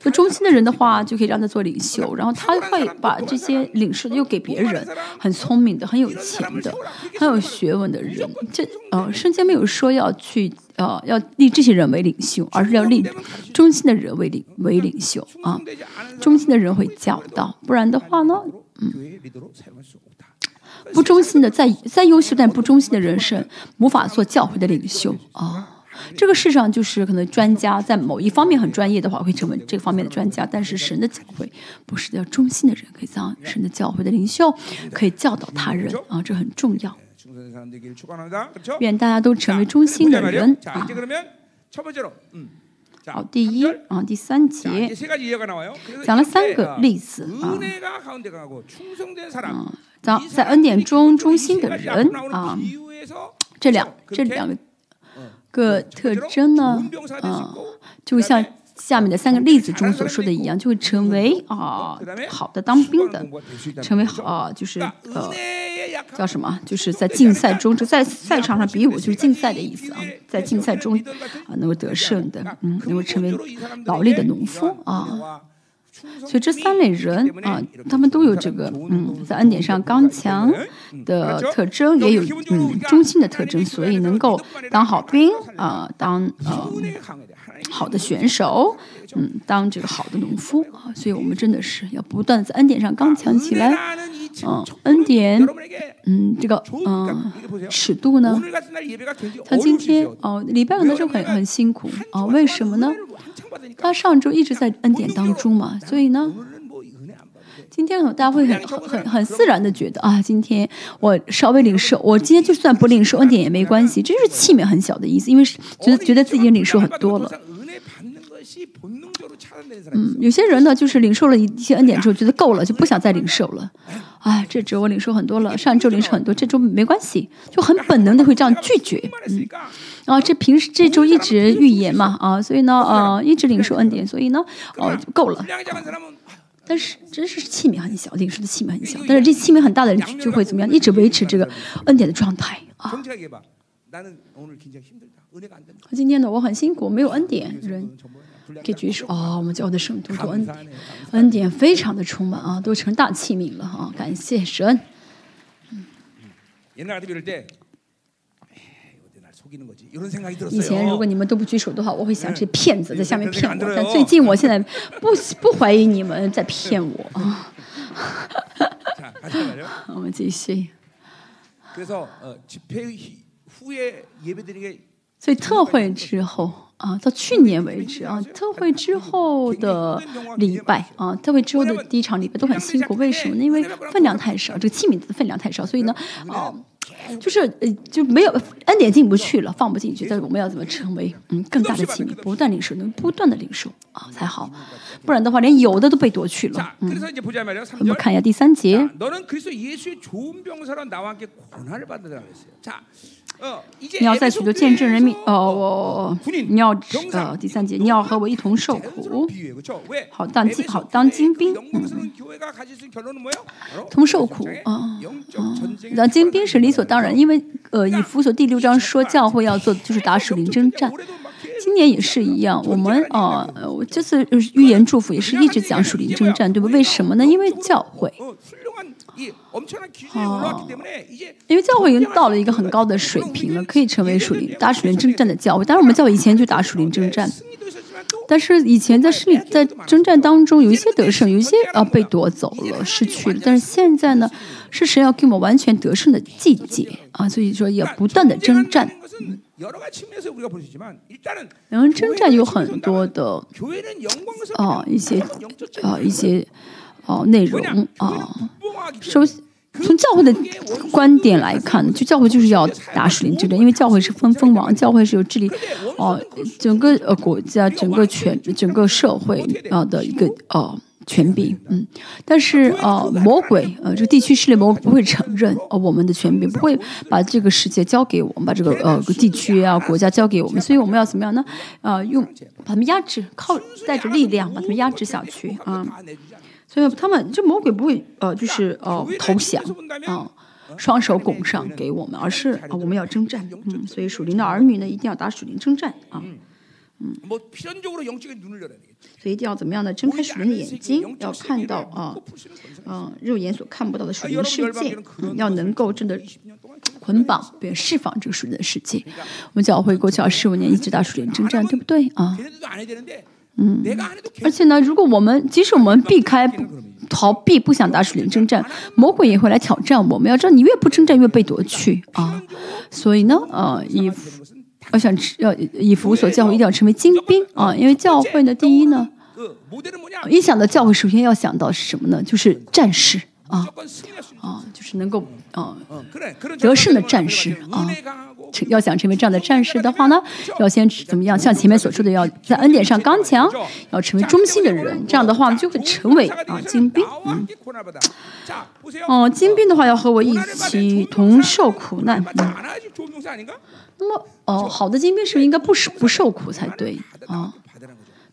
那忠心的人的话，就可以让他做领袖，然后他会把这些领事又给别人，很聪明的、很有钱的、很有学问的人。这呃，圣经没有说要去呃要立这些人为领袖，而是要立忠心的人为领为领袖啊。忠心的人会教导，不然的话呢，嗯。不忠心的，再再优秀但不忠心的人生，无法做教会的领袖啊！这个世上就是可能专家在某一方面很专业的话，会成为这方面的专家。但是神的教会不是要忠心的人可以当神的教会的领袖，可以教导他人啊，这很重要。愿大家都成为忠心的人啊！好，第一啊，第三节讲了三个例子啊。在在恩典中中心的人啊，这两这两个个特征呢，啊，就像下面的三个例子中所说的一样，就会成为啊好的当兵的，成为啊就是呃叫什么？就是在竞赛中，就在赛场上比武，就是竞赛的意思啊，在竞赛中啊能够得胜的，嗯，能够成为劳力的农夫啊。所以这三类人啊，他们都有这个嗯，在恩典上刚强的特征，也有嗯忠心的特征，所以能够当好兵啊，当呃好的选手，嗯，当这个好的农夫啊。所以我们真的是要不断在恩典上刚强起来，嗯，恩典，嗯，这个嗯尺度呢，他今天哦，礼拜五的时候很很辛苦哦，为什么呢？他上周一直在恩典当中嘛，所以呢，今天大家会很很很自然的觉得啊，今天我稍微领受，我今天就算不领受恩典也没关系，这就是器皿很小的意思，因为觉得觉得自己领受很多了。嗯，有些人呢，就是领受了一些恩典之后，觉得够了，就不想再领受了。啊，这周我领受很多了，上周领受很多，这周没关系，就很本能的会这样拒绝。嗯，啊，这平时这周一直预言嘛，啊，所以呢，呃，一直领受恩典，所以呢，哦，够了。但是真是器皿很小，领受的器皿很小，但是这器皿很大的人就会怎么样？一直维持这个恩典的状态啊。今天呢，我很辛苦，没有恩典人。给举手啊、哦！我们叫的圣徒多恩典，恩典非常的充满啊，都成大器皿了啊！感谢神。以前如果你们都不举手的话，我会想这骗子在下面骗我。但最近我现在 不不怀疑你们在骗我啊！我们继续。所以特会之后。啊，到去年为止啊，特会之后的礼拜啊，特会之后的第一场礼拜都很辛苦。为什么呢？因为分量太少，这个器皿的分量太少，所以呢，哦，就是就没有恩典进不去了，放不进去。但是我们要怎么成为嗯更大的器皿，不断领受，能不断的领受啊才好。不然的话，连有的都被夺去了。嗯，我们看一下第三节。你要在许多见证人民哦，我你要呃第三节你要和我一同受苦，好当好当精兵，嗯，同受苦啊，当精兵是理所当然，因为呃以弗所第六章说教会要做的就是打属灵征战，今年也是一样，我们哦我这次预言祝福也是一直讲属灵征战，对不？为什么呢？因为教会。哦，因为教会已经到了一个很高的水平了，可以成为属灵打属灵征战的教会。但是我们教会以前就打属灵征战，但是以前在势力在征战当中有一些得胜，有一些啊被夺走了，失去了。但是现在呢，是谁要给我们完全得胜的季节啊？所以说也不断的征战。然后征战有很多的啊，一些啊一些。哦内容啊首先从教会的观点来看就教会就是要打实灵之争因为教会是分封王教会是有治理哦整个呃国家整个全整个社会啊的一个呃权柄嗯。但是呃魔鬼呃这个地区势力魔鬼不会承认呃我们的权柄不会把这个世界交给我们把这个呃地区啊国家交给我们所以我们要怎么样呢？呃用把他们压制靠带着力量把他们压制下去啊。所以他们这魔鬼不会呃就是呃投降啊双手拱上给我们而是啊我们要征战嗯所以属灵的儿女呢一定要打属灵征战啊嗯所以一定要怎么样呢？睁开属灵的眼睛要看到啊嗯肉眼所看不到的属灵世界嗯要能够真的捆绑并释放这个属灵的世界我们教会过去二十五年一直打属灵征战对不对？啊嗯，而且呢，如果我们即使我们避开、逃避、不想打水灵征战，魔鬼也会来挑战我们。要知道，你越不征战，越被夺去啊！所以呢，啊，以要想要以服所教会，一定要成为精兵啊！因为教会呢，第一呢，一想到教会，首先要想到是什么呢？就是战士啊，啊，就是能够。哦，得胜的战士啊，要想成为这样的战士的话呢，要先怎么样？像前面所说的，要在恩典上刚强，要成为忠心的人，这样的话就会成为啊精兵。嗯，哦，精兵的话要和我一起同受苦难。那么，哦，好的精兵是不是应该不不受苦才对啊？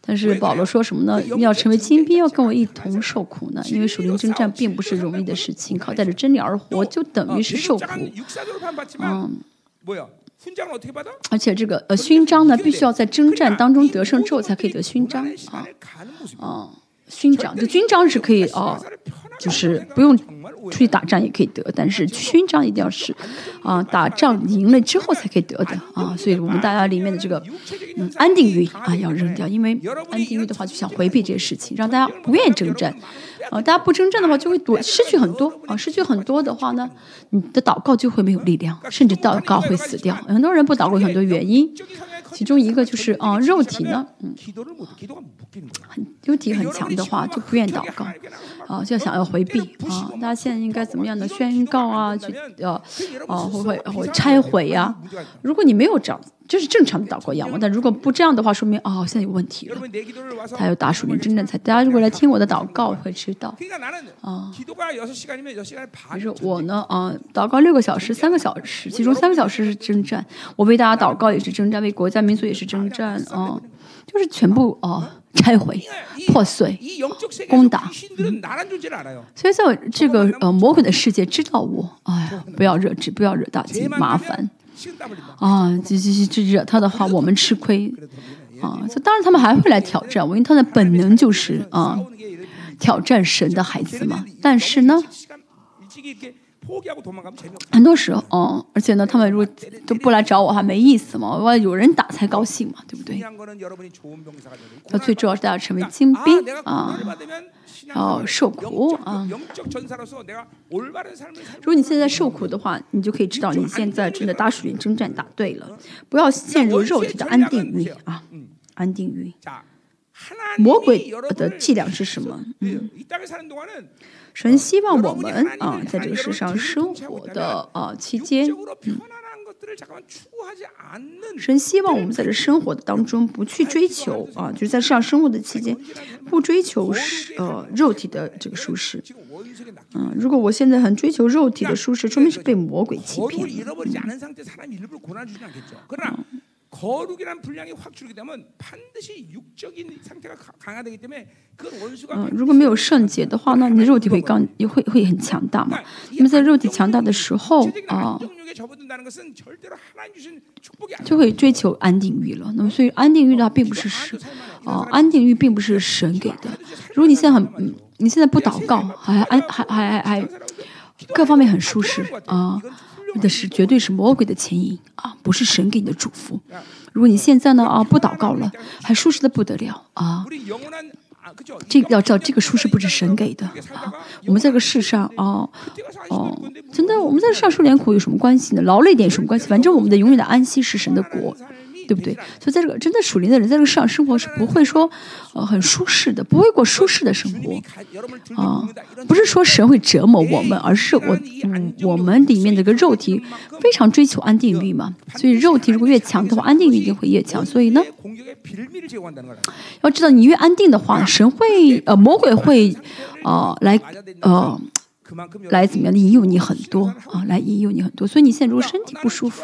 但是保罗说什么呢？要成为精兵，要跟我一同受苦呢？因为属灵征战并不是容易的事情，靠带着真理而活，就等于是受苦。嗯，而且这个呃勋章呢，必须要在征战当中得胜之后才可以得勋章啊。嗯、勋章，就勋章是可以哦，就是不用出去打仗也可以得，但是勋章一定要是啊，打仗赢了之后才可以得的啊。所以我们大家里面的这个嗯安定欲啊要扔掉，因为安定欲的话就想回避这些事情，让大家不愿意征战啊。大家不征战的话，就会躲失去很多啊，失去很多的话呢，你的祷告就会没有力量，甚至祷告会死掉。很多人不祷告有很多原因。其中一个就是啊 肉体呢嗯。很肉体很强的话就不愿祷告。啊，就想要回避啊。那现在应该怎么样的宣告啊？去呃、啊，会，会会会拆毁呀、如果你没有这样，这是正常的祷告仰望。但如果不这样的话，说明哦、啊，现在有问题了。他要打属灵真正才。大家如果来听我的祷告，会知道啊。比如说我呢，啊，祷告六个小时，三个小时，其中三个小时是征战。我为大家祷告也是征战，为国家民族也是征战啊。就是全部。啊拆毁破碎攻打。所以在这个呃魔鬼的世界知道我哎呀不要惹只不要惹大鸡麻烦啊这这这惹他的话我们吃亏啊这当然他们还会来挑战我因为他的本能就是啊挑战神的孩子嘛但是呢很多时候，嗯，而且呢，他们如果都不来找我，还没意思嘛。我有人打才高兴嘛，对不对？那最重要是大家成为精兵啊，哦，受苦啊。如果你现在受苦的话，你就可以知道你现在正在大属灵征战打对了，不要陷入肉体的安定欲啊，安定欲。魔鬼的伎俩是什么？嗯。神希望我们啊，在这个世上生活的啊期间，嗯，神希望我们在这生活的当中不去追求啊，就是在世上生活的期间，不追求呃肉体的这个舒适。嗯，如果我现在很追求肉体的舒适，说明是被魔鬼欺骗。嗯，如果没有圣洁的话，那你的肉体会刚也会会很强大嘛。那么在肉体强大的时候啊，就会追求安定欲了。那么所以安定欲的话，并不是神啊，安定欲并不是神给的。如果你现在很，你现在不祷告，还安还还还还各方面很舒适啊。的是绝对是魔鬼的牵引啊，不是神给你的祝福。如果你现在呢啊不祷告了，还舒适的不得了啊，这要知道这个舒适不是神给的啊。我们在这个世上啊哦，真的我们在世上受点苦有什么关系呢？劳累点有什么关系？反正我们的永远的安息是神的国。对不对？所以在这个真的属灵的人，在这个世上生活是不会说，呃，很舒适的，不会过舒适的生活啊。不是说神会折磨我们，而是我，嗯，我们里面这个肉体非常追求安定欲嘛。所以肉体如果越强的话，安定欲一定会越强。所以呢，要知道你越安定的话，神会呃魔鬼会呃来呃来怎么样的引诱你很多啊，来引诱你很多。所以你现在如果身体不舒服。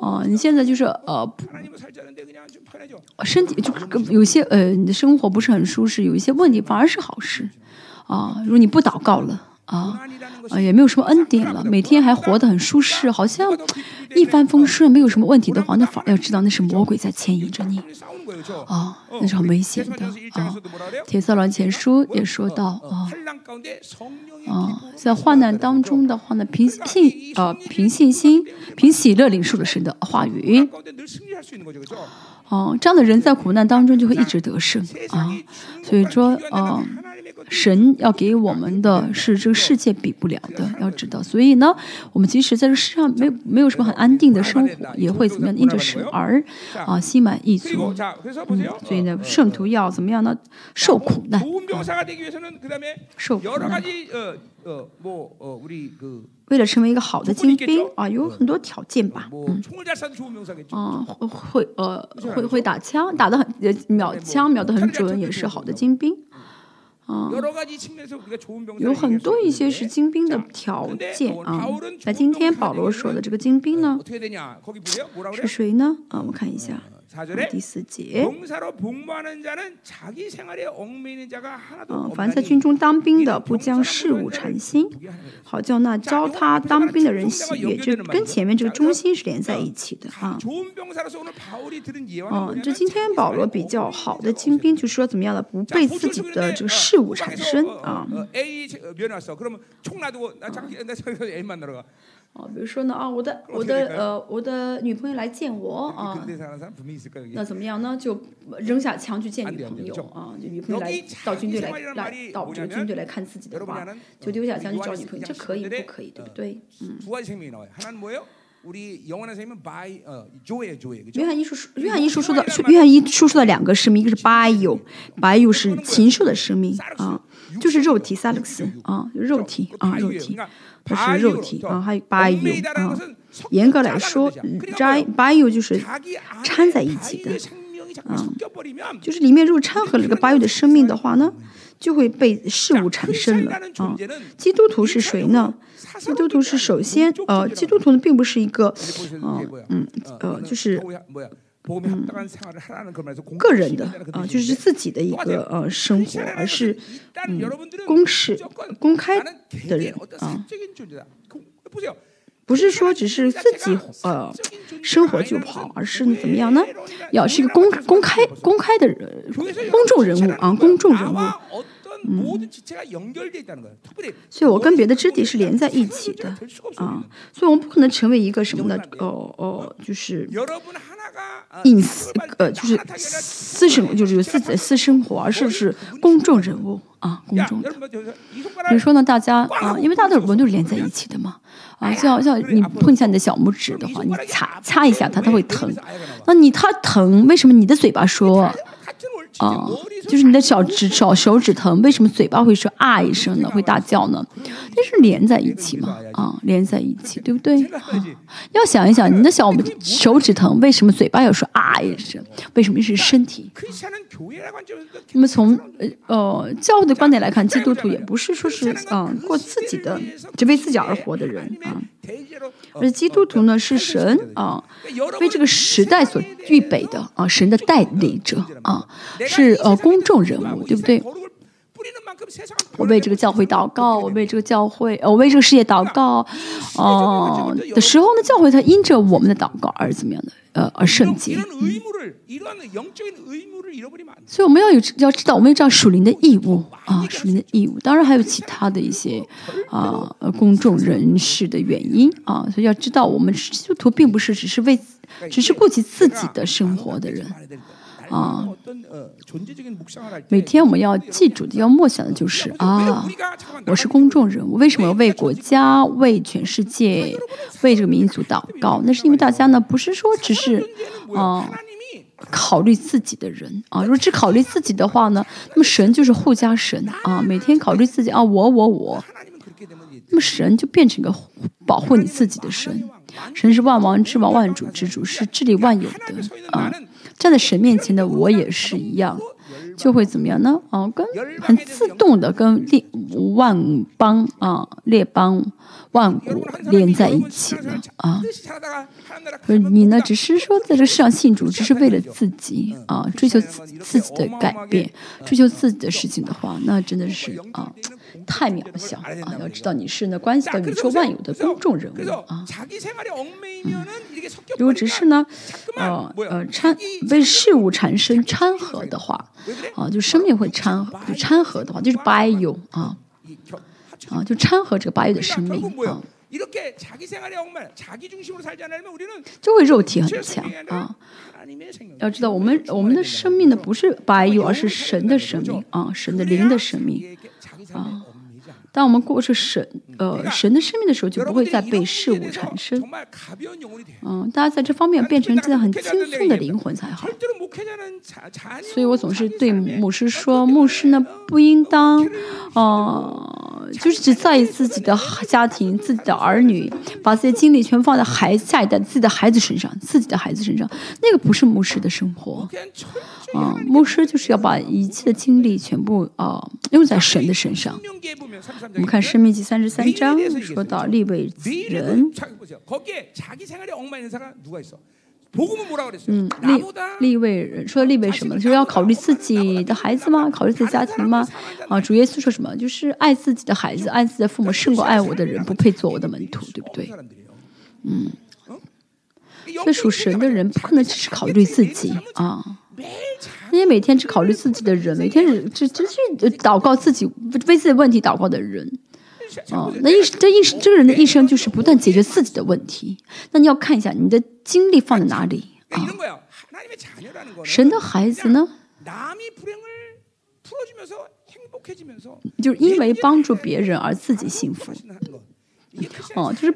哦，你现在就是呃，身体就有些呃，你的生活不是很舒适，有一些问题，反而是好事啊。如果你不祷告了啊，啊，也没有什么恩典了，每天还活得很舒适，好像一帆风顺，没有什么问题的话，那反而要知道那是魔鬼在牵引着你啊，那是很危险的啊。铁色罗前书也说到啊。啊，在患难当中的话呢，凭信呃凭信心、凭喜乐领受的神的话语。哦，这样的人在苦难当中就会一直得胜啊。所以说，啊，神要给我们的是这个世界比不了的，要知道。所以呢，我们即使在这世上没有没有什么很安定的生活，也会怎么样？因着神而啊心满意足。嗯，所以呢，圣徒要怎么样呢？受苦难。受苦难。为了成为一个好的精兵啊，有很多条件吧。嗯，啊，会呃会会打枪，打的很秒枪瞄的很准，也是好的精兵。啊，有很多一些是精兵的条件啊。那今天保罗说的这个精兵呢，是谁呢？啊，我们看一下。第四节，嗯，凡在军中当兵的，不将事务缠心，好叫那招他当兵的人喜悦，就跟前面这个中心是连在一起的啊。嗯，这今天保罗比较好的精兵，就是说怎么样的不被自己的这个事务缠身啊。哦，比如说呢，啊，我的我的呃，我的女朋友来见我啊，那怎么样呢？就扔下枪去见女朋友啊，就女朋友来到军队来来到这个军队来看自己的话，就丢下枪去找女朋友，这可以不可以？对不对？嗯。约翰一书约翰一书说的，约翰一书说的两个生命，一个是 bio，bio 是禽兽的生命啊，就是肉体 a l x 啊，肉体啊，肉体。它是肉体啊，还有 bio 啊。严格来说，bi bio 就是掺在一起的啊，就是里面如果掺和了这个 bio 的生命的话呢，就会被事物产生了啊。基督徒是谁呢？基督徒是首先呃，基督徒呢并不是一个呃嗯呃就是。嗯，个人的啊，就是自己的一个呃生活，而是嗯公示公开的人啊，不是说只是自己呃生活就好，而是怎么样呢？要是一个公公开公开的人，公众人物啊，公众人物所以我跟别的肢体是连在一起的啊，所以我们不可能成为一个什么呢？哦哦，就是隐私呃，就是私生，就是有自己的私生活，而是是公众人物啊，公众的。比如说呢，大家啊，因为大家的耳朵都是连在一起的嘛，啊，像像你碰一下你的小拇指的话，你擦擦一下它，它会疼。那你它疼，为什么你的嘴巴说？啊，就是你的小指、小手指疼，为什么嘴巴会说啊一声呢？会大叫呢？那是连在一起嘛？啊，连在一起，对不对？啊要想一想，你的小手指疼，为什么嘴巴要说啊一声？为什么是身体？那么从呃呃教会的观点来看，基督徒也不是说是啊过自己的，只为自己而活的人啊。而基督徒呢，是神啊，为这个时代所预备的啊，神的代理者啊，是呃公众人物，对不对？我为这个教会祷告，我为这个教会，我为这个世界祷告，哦的时候呢，教会它因着我们的祷告而怎么样的？呃，而圣洁。所以我们要有要知道，我们有这样属灵的义务啊，属灵的义务。当然还有其他的一些啊公众人士的原因啊，所以要知道，我们基督徒并不是只是为只是顾及自己的生活的人。啊，每天我们要记住的、要默想的就是啊，我是公众人物，为什么要为国家、为全世界、为这个民族祷告？那是因为大家呢，不是说只是啊考虑自己的人啊，如果只考虑自己的话呢，那么神就是护家神啊，每天考虑自己啊，我我我，那么神就变成一个保护你自己的神，神是万王之王、万主之主，是治理万有的啊。站在神面前的我也是一样，就会怎么样呢？哦，跟很自动的跟列万邦啊列邦万国连在一起了啊。你呢，只是说在这世上信主，只是为了自己啊，追求自自己的改变，追求自己的事情的话，那真的是啊。太渺小啊！要知道你是那关系到宇宙万有的公众人物啊。如果只是呢，呃呃掺为事物产生掺和的话，啊，就生命会掺就掺和的话，就是 bio 啊啊，就掺和这个 bio 的生命啊。就会肉体很强啊。要知道，我们我们的生命呢，不是 bio，而是神的生命啊，神的灵的生命啊。当我们过着神呃神的生命的时候，就不会再被事物产生。嗯，大家在这方面变成这样很轻松的灵魂才好。所以我总是对牧师说，牧师呢不应当，呃，就是只在意自己的家庭、自己的儿女，把自己的精力全放在孩下一代自己的孩子身上、自己的孩子身上，那个不是牧师的生活。啊，牧师就是要把一切的精力全部啊用在神的身上。我们看《生命记》三十三章，说到立位人。嗯，立立位人说立位什么？就是要考虑自己的孩子吗？考虑自己家庭吗？啊，主耶稣说什么？就是爱自己的孩子，爱自己的父母胜过爱我的人，不配做我的门徒，对不对？嗯，所以属神的人不可能只是考虑自己啊。那些每天只考虑自己的人，每天只只去祷告自己为自己问题祷告的人，哦，那一这一这个人的一生就是不断解决自己的问题。那你要看一下你的精力放在哪里啊？神的孩子呢？就是因为帮助别人而自己幸福，哦，就是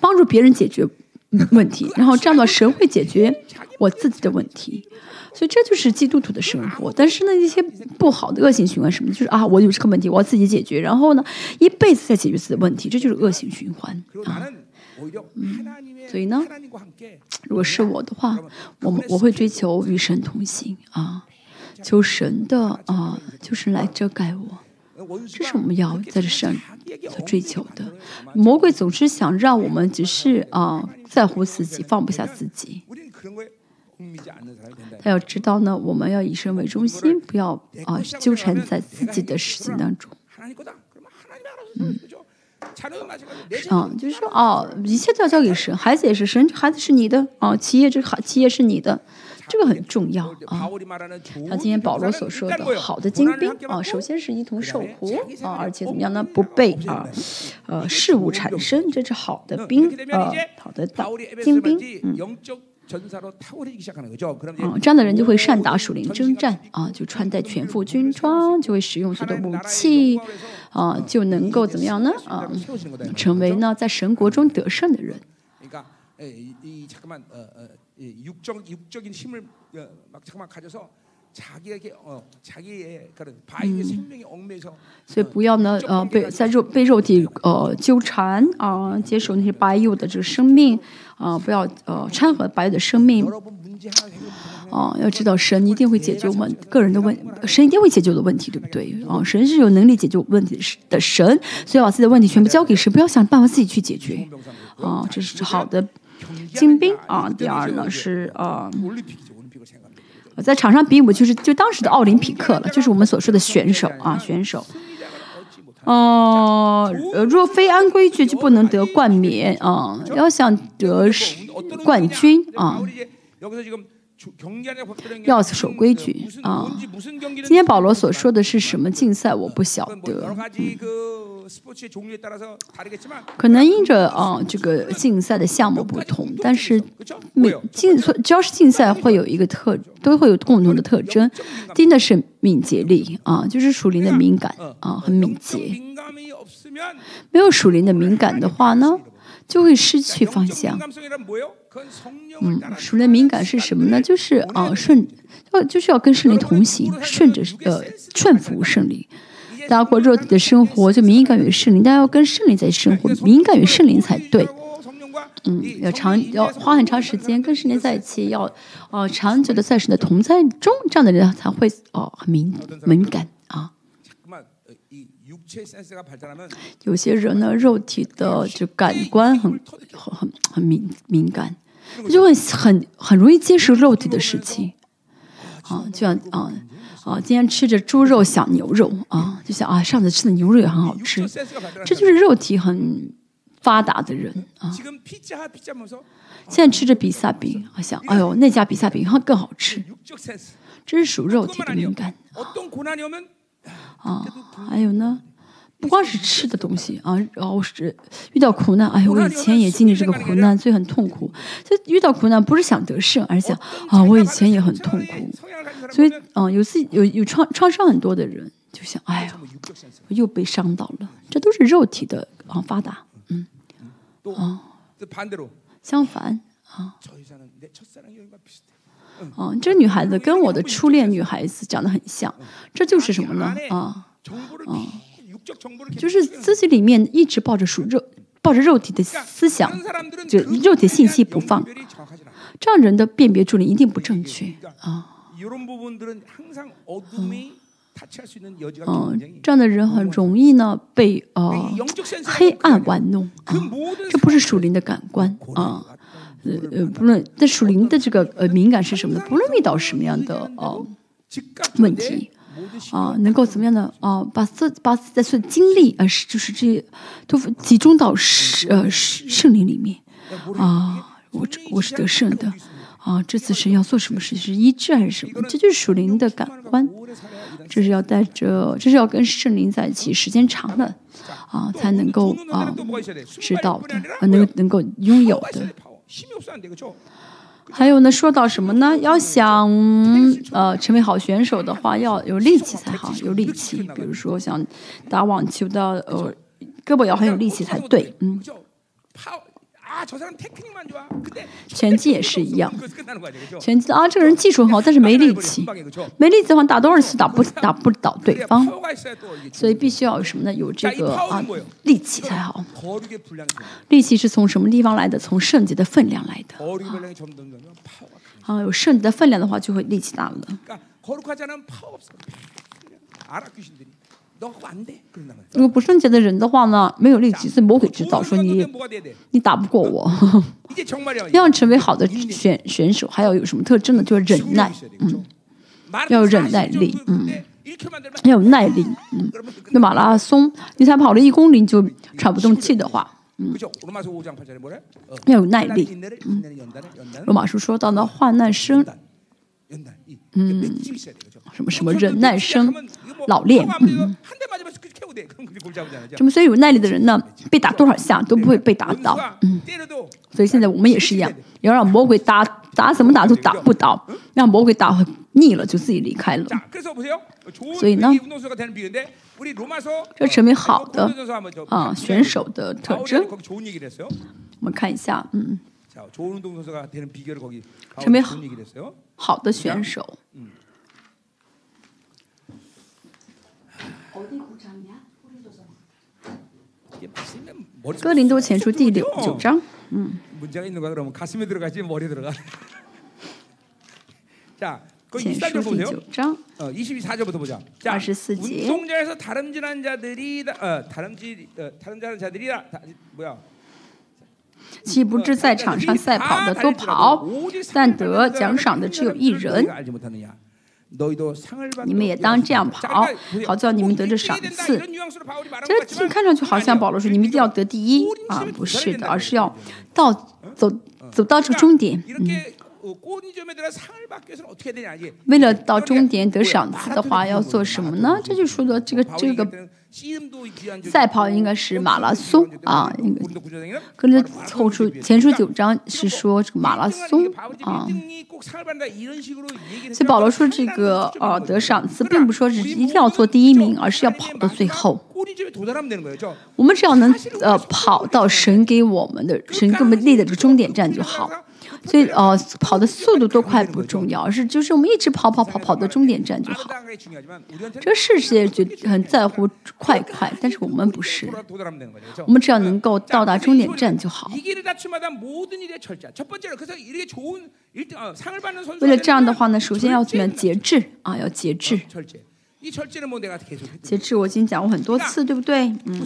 帮助别人解决 问题，然后这样的话，神会解决我自己的问题。所以这就是基督徒的生活，但是呢，一些不好的恶性循环什么，就是啊，我有这个问题，我要自己解决，然后呢，一辈子在解决自己的问题，这就是恶性循环啊。嗯，所以呢，如果是我的话，我们我会追求与神同行啊，求神的啊，就是来遮盖我，这是我们要在这上所追求的。魔鬼总是想让我们只是啊在乎自己，放不下自己。他要知道呢，我们要以神为中心，不要啊纠缠在自己的事情当中。嗯，啊，就是说啊，一切都要交给神，孩子也是神，孩子是你的啊，企业这孩企业是你的，这个很重要啊！像今天保罗所说的，好的精兵啊，首先是一同受苦啊，而且怎么样呢？不被啊呃事物产生，这是好的兵啊，好的精兵。嗯，啊，这样的人就会善打属灵征战啊，就穿戴全副军装，就会使用许多武器啊，就能够怎么样呢？啊，成为呢在神国中得胜的人。그러니까 예, 이, 이 잠깐만 어, 어, 이 육적 육적인 힘을 어, 막 잠깐만 가져서 자기에게 어, 자기의 그런 바위의 생명의 얽매에서 所以不要呢，呃，被在肉被肉体呃纠缠啊、接受那些白幼的这个生命啊、不要呃掺和白幼的生命 여러분 문제 하나 해결 못하면 啊、要知道神一定会解决我们个人的问，神一定会解决我的问题，对不对？啊、神是有能力解决问题的神，所以要把自己的问题全部交给神，不要想办法自己去解决啊、这是好的 精兵啊，第二呢是呃，在场上比武就是就当时的奥林匹克了，就是我们所说的选手啊选手，哦，若非按规矩就不能得冠冕啊，要想得冠军啊。要守规矩啊。今天保罗所说的是什么竞赛我不晓得。可能因着啊这个竞赛的项目不同但是每竞赛只要是竞赛会有一个特都会有共同的特征第一呢是敏捷力啊就是属灵的敏感啊很敏捷。没有属灵的敏感的话呢就会失去方向。嗯，属灵敏感是什么呢？就是啊，顺，要就是要跟圣灵同行，顺着呃，顺服圣灵。大家过肉体的生活就敏感于圣灵，大家要跟圣灵在生活，敏感于圣灵才对。嗯，要长要花很长时间跟圣灵在一起，要哦、长久的在神的同在中，这样的人才会哦、很敏敏感。有些人呢，肉体的就感官很很很敏敏感，他就会很很容易接受肉体的事情，啊，就像啊啊，今天吃着猪肉想牛肉啊，就想啊，上次吃的牛肉也很好吃，这就是肉体很发达的人啊。现在吃着比萨饼，我想，哎呦，那家比萨饼好更好吃，这是属肉体的敏感。啊，还有呢？不光是吃的东西啊，然后是遇到苦难。哎，我以前也经历这个苦难，所以很痛苦。就遇到苦难，不是想得胜，而是想啊，我以前也很痛苦。所以啊，有自己有有创创伤很多的人，就想哎呀，又被伤到了。这都是肉体的啊，发达嗯啊。相反啊，啊，这女孩子跟我的初恋女孩子长得很像，这就是什么呢？啊啊。就是自己里面一直抱着属肉抱着肉体的思想就肉体信息不放。这样人的辨别助理一定不正确啊。嗯。这样的人很容易呢被啊黑暗玩弄啊这不是属灵的感官啊呃呃不论那属灵的这个呃敏感是什么呢不论遇到什么样的呃问题啊，能够怎么样的啊？把自把自己的所有精力，是就是这些都集中到圣呃圣圣灵里面啊。我我是得胜的啊。这次是要做什么事情？是医治还是什么？这就是属灵的感官，这是要带着，这是要跟圣灵在一起时间长了啊，才能够啊知道的，能能够拥有的。还有呢，说到什么呢？要想呃成为好选手的话，要有力气才好。有力气，比如说想打网球的，呃，胳膊要很有力气才对。嗯。拳击也是一样。拳击啊这个人技术很好但是没力气。没力气的话打多少次打不打不倒对方。所以必须要有什么呢？有这个啊力气才好。力气是从什么地方来的？从圣洁的分量来的。啊有圣洁的分量的话就会力气大了。如果不圣洁的人的话呢没有力气是魔鬼制造说你你打不过我。要成为好的选选手还要有什么特征呢？就是忍耐。嗯。要有忍耐力嗯。要有耐力嗯。那马拉松你才跑了一公里你就喘不动气的话嗯。要有耐力嗯。罗马书说到呢患难生嗯，什么什么忍耐生老练，嗯，这么所以有耐力的人呢，被打多少下都不会被打倒，嗯，所以现在我们也是一样，要让魔鬼打打怎么打都打不倒，让魔鬼打腻了就自己离开了。所以呢，这成为好的啊选手的特征。我们看一下，嗯，成为好。好的选手。嗯。哥林多前书第六九章。嗯。前书第九章，二十四节。岂不知在场上赛跑的多跑，但得奖赏的只有一人。你们也当这样跑，好叫你们得着赏赐。这看上去好像保罗说你们一定要得第一啊，不是的，而是要到走走到这个终点。嗯，为了到终点得赏赐的话，要做什么呢？这就说到这个这个。赛跑应该是马拉松啊，应该跟着后出前出九章是说这个马拉松啊。所以保罗说这个呃得赏赐，并不说是一定要做第一名，而是要跑到最后。我们只要能呃跑到神给我们的神给我们立的这个终点站就好。所以哦、呃，跑的速度多快不重要，而是就是我们一直跑跑跑跑到终点站就好。这个世界就很在乎快快，但是我们不是，我们只要能够到达终点站就好。为了这样的话呢，首先要怎么样节制啊？要节制。节制，我已经讲过很多次，对不对？嗯。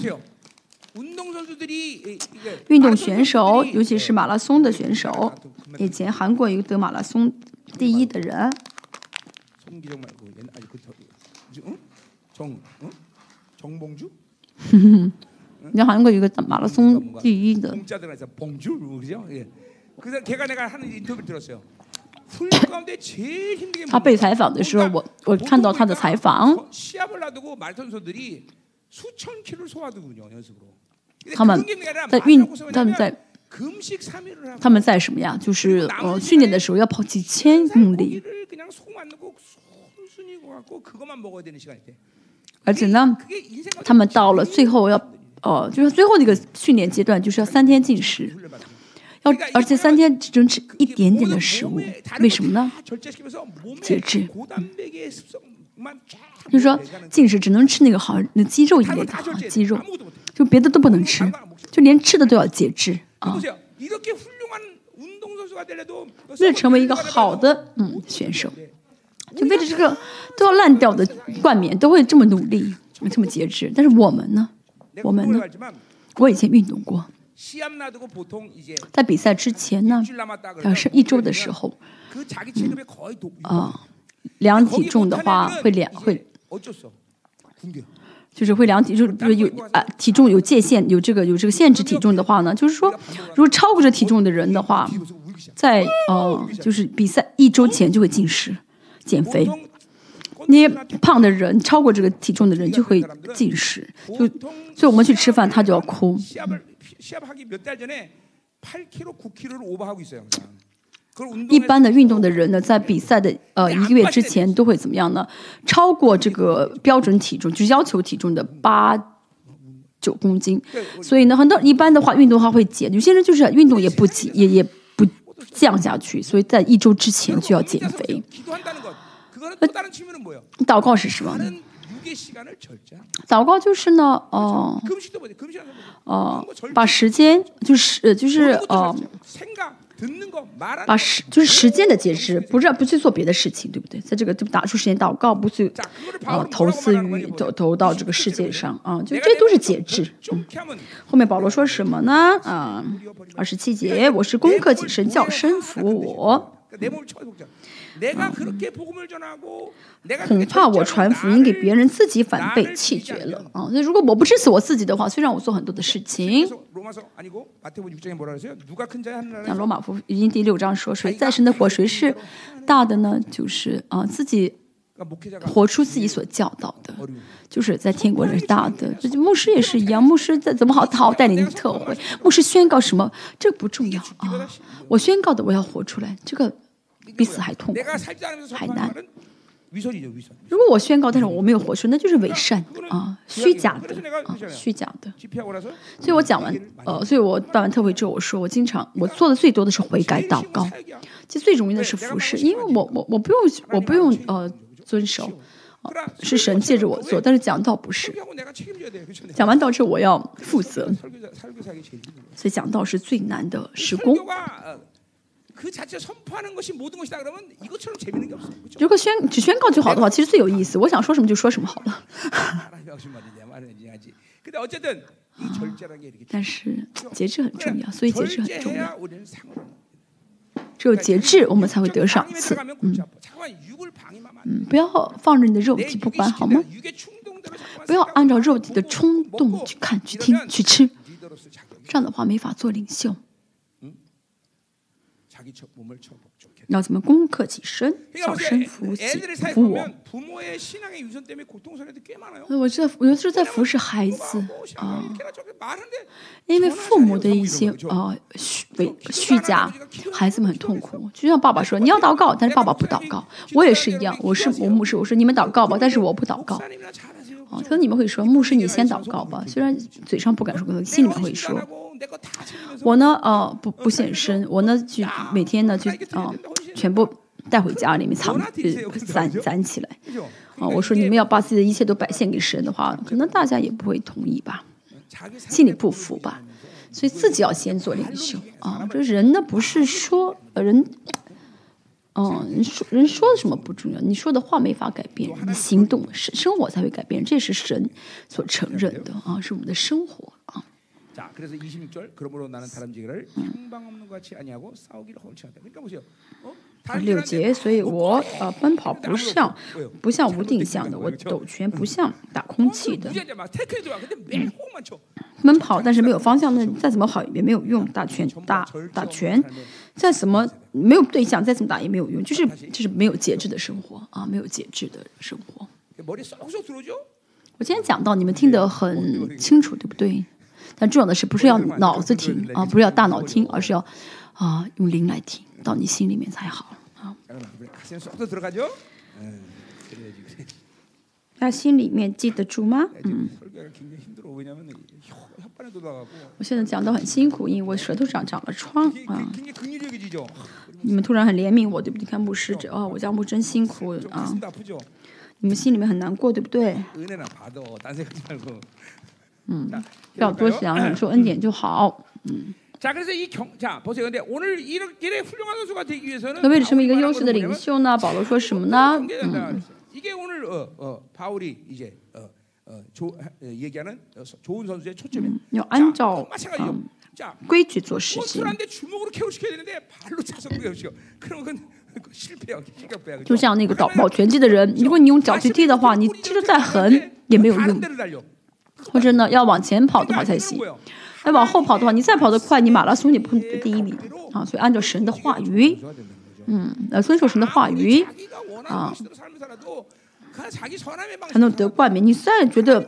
运动选手，尤其是马拉松的选手。以前韩国有个得马拉松第一的人。你韩国有个马拉松第一的。他被采访的时候，我我看到他的采访。他们在运他们在他们在什么呀？就是呃训练的时候要跑几千公里。而且呢他们到了最后要哦就是最后那个训练阶段就是要三天进食要而且三天只能吃一点点的食物。为什么呢？节制。就是说进食只能吃那个好那肌肉一类的啊肌肉。就别的都不能吃，就连吃的都要节制啊！为了成为一个好的嗯选手，就为了这个都要烂掉的冠冕，都会这么努力，这么节制。但是我们呢？我们呢？我以前运动过，在比赛之前呢，要是一周的时候，嗯啊，量体重的话会量会。就是会量体，就是比如有啊体重有界限，有这个有这个限制体重的话呢，就是说如果超过这体重的人的话，在呃就是比赛一周前就会进食减肥。你胖的人超过这个体重的人就会进食，就所以我们去吃饭他就要哭。一般的运动的人呢，在比赛的呃一个月之前都会怎么样呢？超过这个标准体重，就要求体重的八九公斤。所以呢，很多一般的话，运动的话会减，有些人就是运动也不减，也也不降下去，所以在一周之前就要减肥。祷告是什么？祷告就是呢，哦，哦，把时间就是就是哦。把时就是时间的节制，不是不去做别的事情，对不对？在这个就打出时间祷告，不去啊、投资于投投到这个世界上啊，就这都是节制。嗯，后面保罗说什么呢？啊，二十七节，我是功课谨慎，叫身服我。很怕我传福音给别人，自己反被气绝了啊！那如果我不支持我自己的话，虽然我做很多的事情，像罗马福音第六章说，谁再生的火，谁是大的呢？就是啊，自己活出自己所教导的，就是在天国是大的。牧师也是一样，牧师在怎么好，他好带领特会，牧师宣告什么，这不重要啊！我宣告的，我要活出来，这个。比死还痛苦，还难。如果我宣告，但是我没有活出，那就是伪善啊，虚假的啊，虚假的。所以我讲完，呃，所以我办完特会之后，我说我经常我做的最多的是悔改祷告，其实最容易的是服侍，因为我我我不用我不用呃遵守，是神借着我做，但是讲道不是。讲完道之后我要负责，所以讲道是最难的施工。如果宣只宣告就好的话其实最有意思。我想说什么就说什么好了但是节制很重要所以节制很重要。只有节制我们才会得赏赐嗯。嗯不要放着你的肉体不管好吗？不要按照肉体的冲动去看去听去吃。这样的话没法做领袖。要怎么攻克己身，叫身服己服我。那我知，我有时候在服侍孩子啊，因为父母的一些啊虚伪虚假，孩子们很痛苦。就像爸爸说你要祷告，但是爸爸不祷告，我也是一样。我是我牧师，我说你们祷告吧，但是我不祷告。哦、啊，可能你们会说牧师你先祷告吧，虽然嘴上不敢说，可能心里面会说。我呢，呃，不不现身，我呢就每天呢就啊，全部带回家里面藏，攒攒起来。啊，我说你们要把自己的一切都摆献给神的话，可能大家也不会同意吧，心里不服吧，所以自己要先做领袖啊。这人呢，不是说人，嗯，说人说的什么不重要，你说的话没法改变，你的行动生生活才会改变，这是神所承认的啊，是我们的生活啊。자, 그래서 26절 그러므로 나는 다름지기를 향방 없는 것 같이 아니하고 싸우기를 헐치한다. 그러니까 보세요. 어? 六节，所以我呃奔跑不像不像无定向的，我抖拳不像打空气的， 무지하게 막 태클이 좋아. 근데 매일 호흡만 쳐. 奔跑但是没有方向，那再怎么好也没有用，打拳打打拳，再怎么没有对象，再怎么打也没有用，就是就是没有节制的生活啊，没有节制的生活。 머리 쏙쏙 들어오죠? 我今天讲到，你们听得很清楚，对不对？ 但重要的是，不是要脑子听啊，不是要大脑听，而是要啊用灵来听到你心里面才好啊。那心里面记得住吗？嗯。我现在讲的很辛苦，因为我舌头上长了疮啊。你们突然很怜悯我，对不对？看牧师哦，我家牧真辛苦啊。你们心里面很难过，对不对？嗯不要多想忍受恩典就好。嗯。那为了成为一个优秀的领袖呢？保罗说什么呢？要按照规矩做事情。就像那个保报拳击的人如果你用脚去踢的话你踢得再狠也没有用。或者呢，要往前跑的话才行。那往后跑的话，你再跑得快，你马拉松你不可能第一名啊。所以按照神的话语，嗯，啊，遵守神的话语啊，才能得冠冕。你虽然觉得，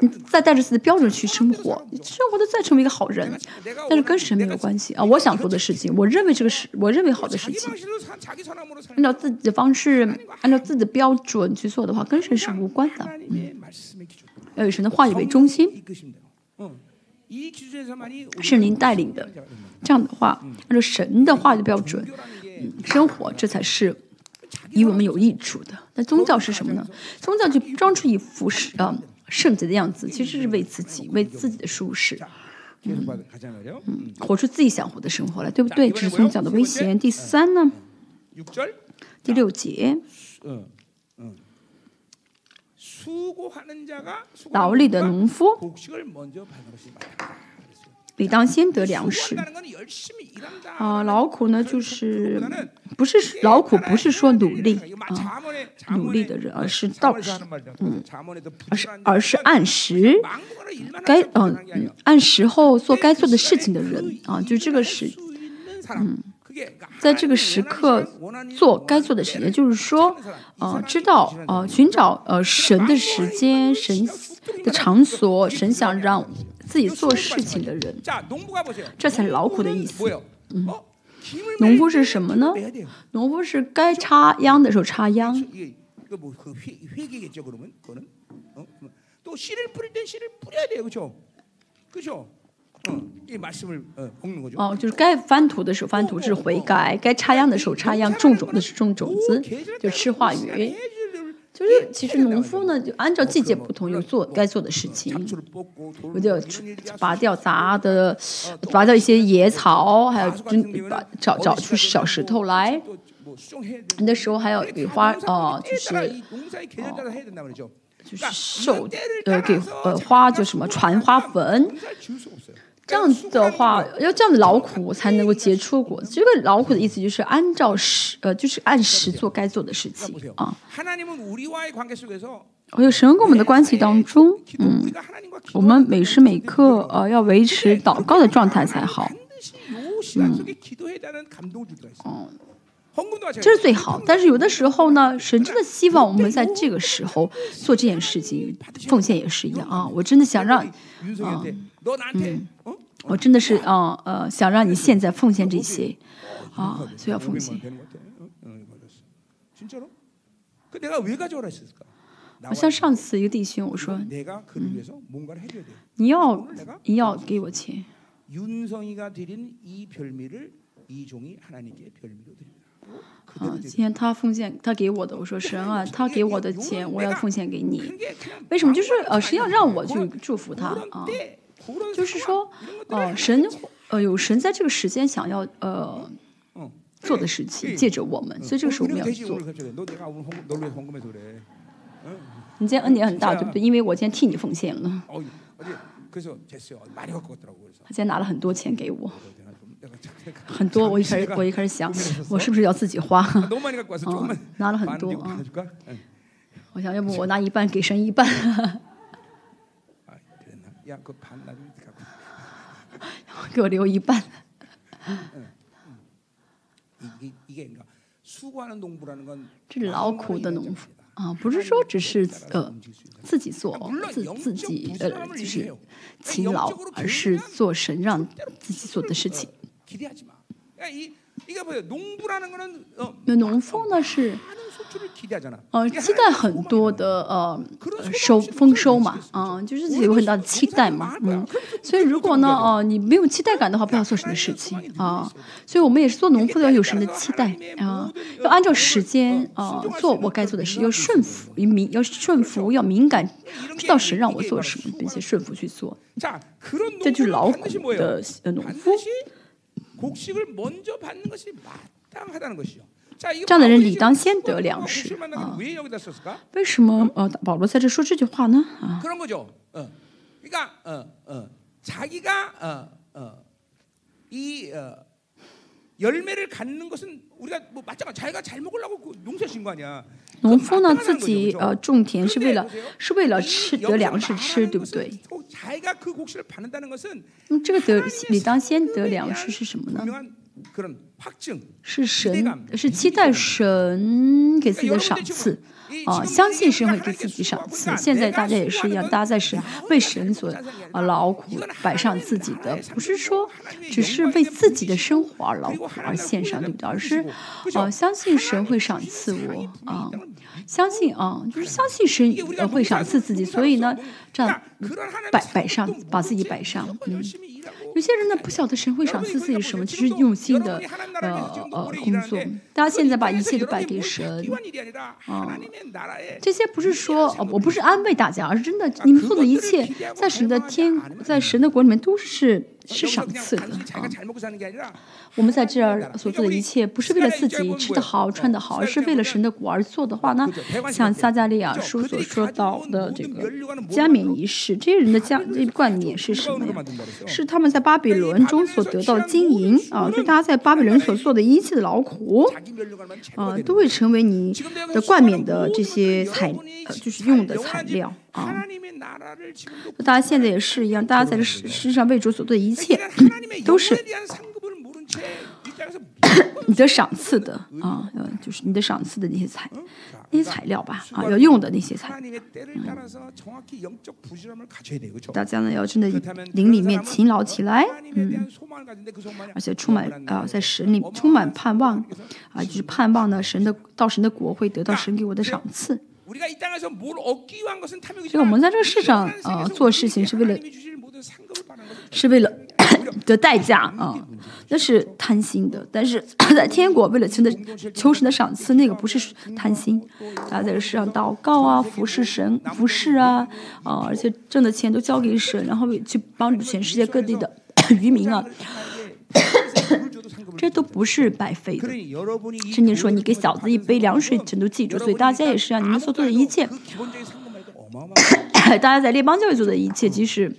你再带着自己的标准去生活，你生活的再成为一个好人，但是跟神没有关系啊。我想做的事情，我认为这个事，我认为好的事情，按照自己的方式，按照自己的标准去做的话，跟神是无关的。要以神的话语为中心。圣灵带领的。这样的话按照神的话语标准生活这才是以我们有益处的。那宗教是什么呢？宗教就装出一副是呃圣洁的样子其实是为自己为自己的舒适嗯嗯活出自己想活的生活来对不对？这是宗教的威胁。第三呢？第六节。劳力的农夫。理当先得粮食。啊劳苦呢就是不是劳苦不是说努力啊努力的人而是道士。嗯而是而是按时该嗯按时候做该做的事情的人啊就这个是嗯。在这个时刻做该做的事也就是说呃知道呃寻找呃神的时间神的场所神想让自己做事情的人这才是劳苦的意思嗯农夫是什么呢农夫是该插秧的时候插秧哦就是该翻土的时候翻土是回改该插秧的时候插秧种种的是种种子就吃化鱼就是其实农夫呢就按照季节不同有做该做的事情我就拔掉杂的拔掉一些野草还有就把找找出小石头来那时候还要给花哦就是就是受呃给呃花就什么传花粉这样子的话，要这样子劳苦才能够结出果子。这个劳苦的意思就是按照时，呃，就是按时做该做的事情啊。还有神跟我们的关系当中，嗯，我们每时每刻呃要维持祷告的状态才好。嗯，这是最好。但是有的时候呢，神真的希望我们在这个时候做这件事情，奉献也是一样啊。我真的想让，啊，嗯。我真的是嗯呃想让你现在奉献这些啊所以要奉献。我像上次一个弟兄我说你要你要给我钱嗯今天他奉献他给我的我说神啊他给我的钱我要奉献给你为什么就是呃是要让我去祝福他啊就是说，呃，神呃有神在这个时间想要呃做的事情，借着我们，所以这个时候我们要做。你今天恩典很大，对不对？因为我今天替你奉献了。他今天拿了很多钱给我，很多。我一开始我一开始想，我是不是要自己花？嗯、拿了很多啊。我想，要不我拿一半给神一半。给我留一半。这劳苦的农夫。啊不是说只是呃自己做自自己的就是勤劳而是做神让自己做的事情。那农夫呢是呃，期待很多的呃收丰收嘛，啊，就是有很大的期待嘛，嗯，所以如果呢，哦，你没有期待感的话，不要做什么事情啊。所以我们也是做农夫的，要有神的期待啊，要按照时间啊做我该做的事，要顺服，要敏，要顺服，要敏感，知道神让我做什么，并且顺服去做。这就是老谷的农夫。这样的人理当先得粮食啊。为什么呃保罗在这说这句话呢？啊。农夫呢，自己呃种田是为了是为了吃得粮食吃，对不对？那、嗯、这个得理当先得粮食是什么呢？是神是期待神给自己的赏赐，啊，相信神会给自己赏赐。现在大家也是一样，大家在神为神所啊劳苦，摆上自己的，不是说只是为自己的生活而劳苦而献上，对不对？而是啊，相信神会赏赐我啊，相信啊，就是相信神会赏赐自己。所以呢，那摆摆上把自己摆上嗯。有些人呢不晓得神会赏赐自己什么其实用心的呃呃工作大家现在把一切都摆给神啊这些不是说我不是安慰大家而是真的你们做的一切在神的天在神的国里面都是是赏赐的啊！我们在这儿所做的一切，不是为了自己吃得好、穿得好，而是为了神的国而做的话呢？像撒加利亚书所说到的这个加冕仪式，这些人的加冠冕是什么呀？是他们在巴比伦中所得到的金银啊！就大家在巴比伦所做的一切的劳苦啊，都会成为你的冠冕的这些材，就是用的材料。啊，大家现在也是一样，大家在这世世上为主所做的一切都是你的赏赐的啊，就是你的赏赐的那些材，那些材料吧，啊，要用的那些材，大家呢要真的灵里面勤劳起来，嗯，而且充满啊，在神里充满盼望，啊，就是盼望呢，神的到神的国会得到神给我的赏赐。就我们在这个世上啊做事情是为了是为了 的代价啊那是贪心的。但是 在天国为了求的求神的赏赐那个不是贪心。啊在这世上祷告啊服侍神服侍啊啊而且挣的钱都交给神然后去帮助全世界各地的 渔民啊。这都不是白费的。圣经说，你给小子一杯凉水，全都记住。所以大家也是啊，你们所做的一切，大家在列邦教育做的一切，即使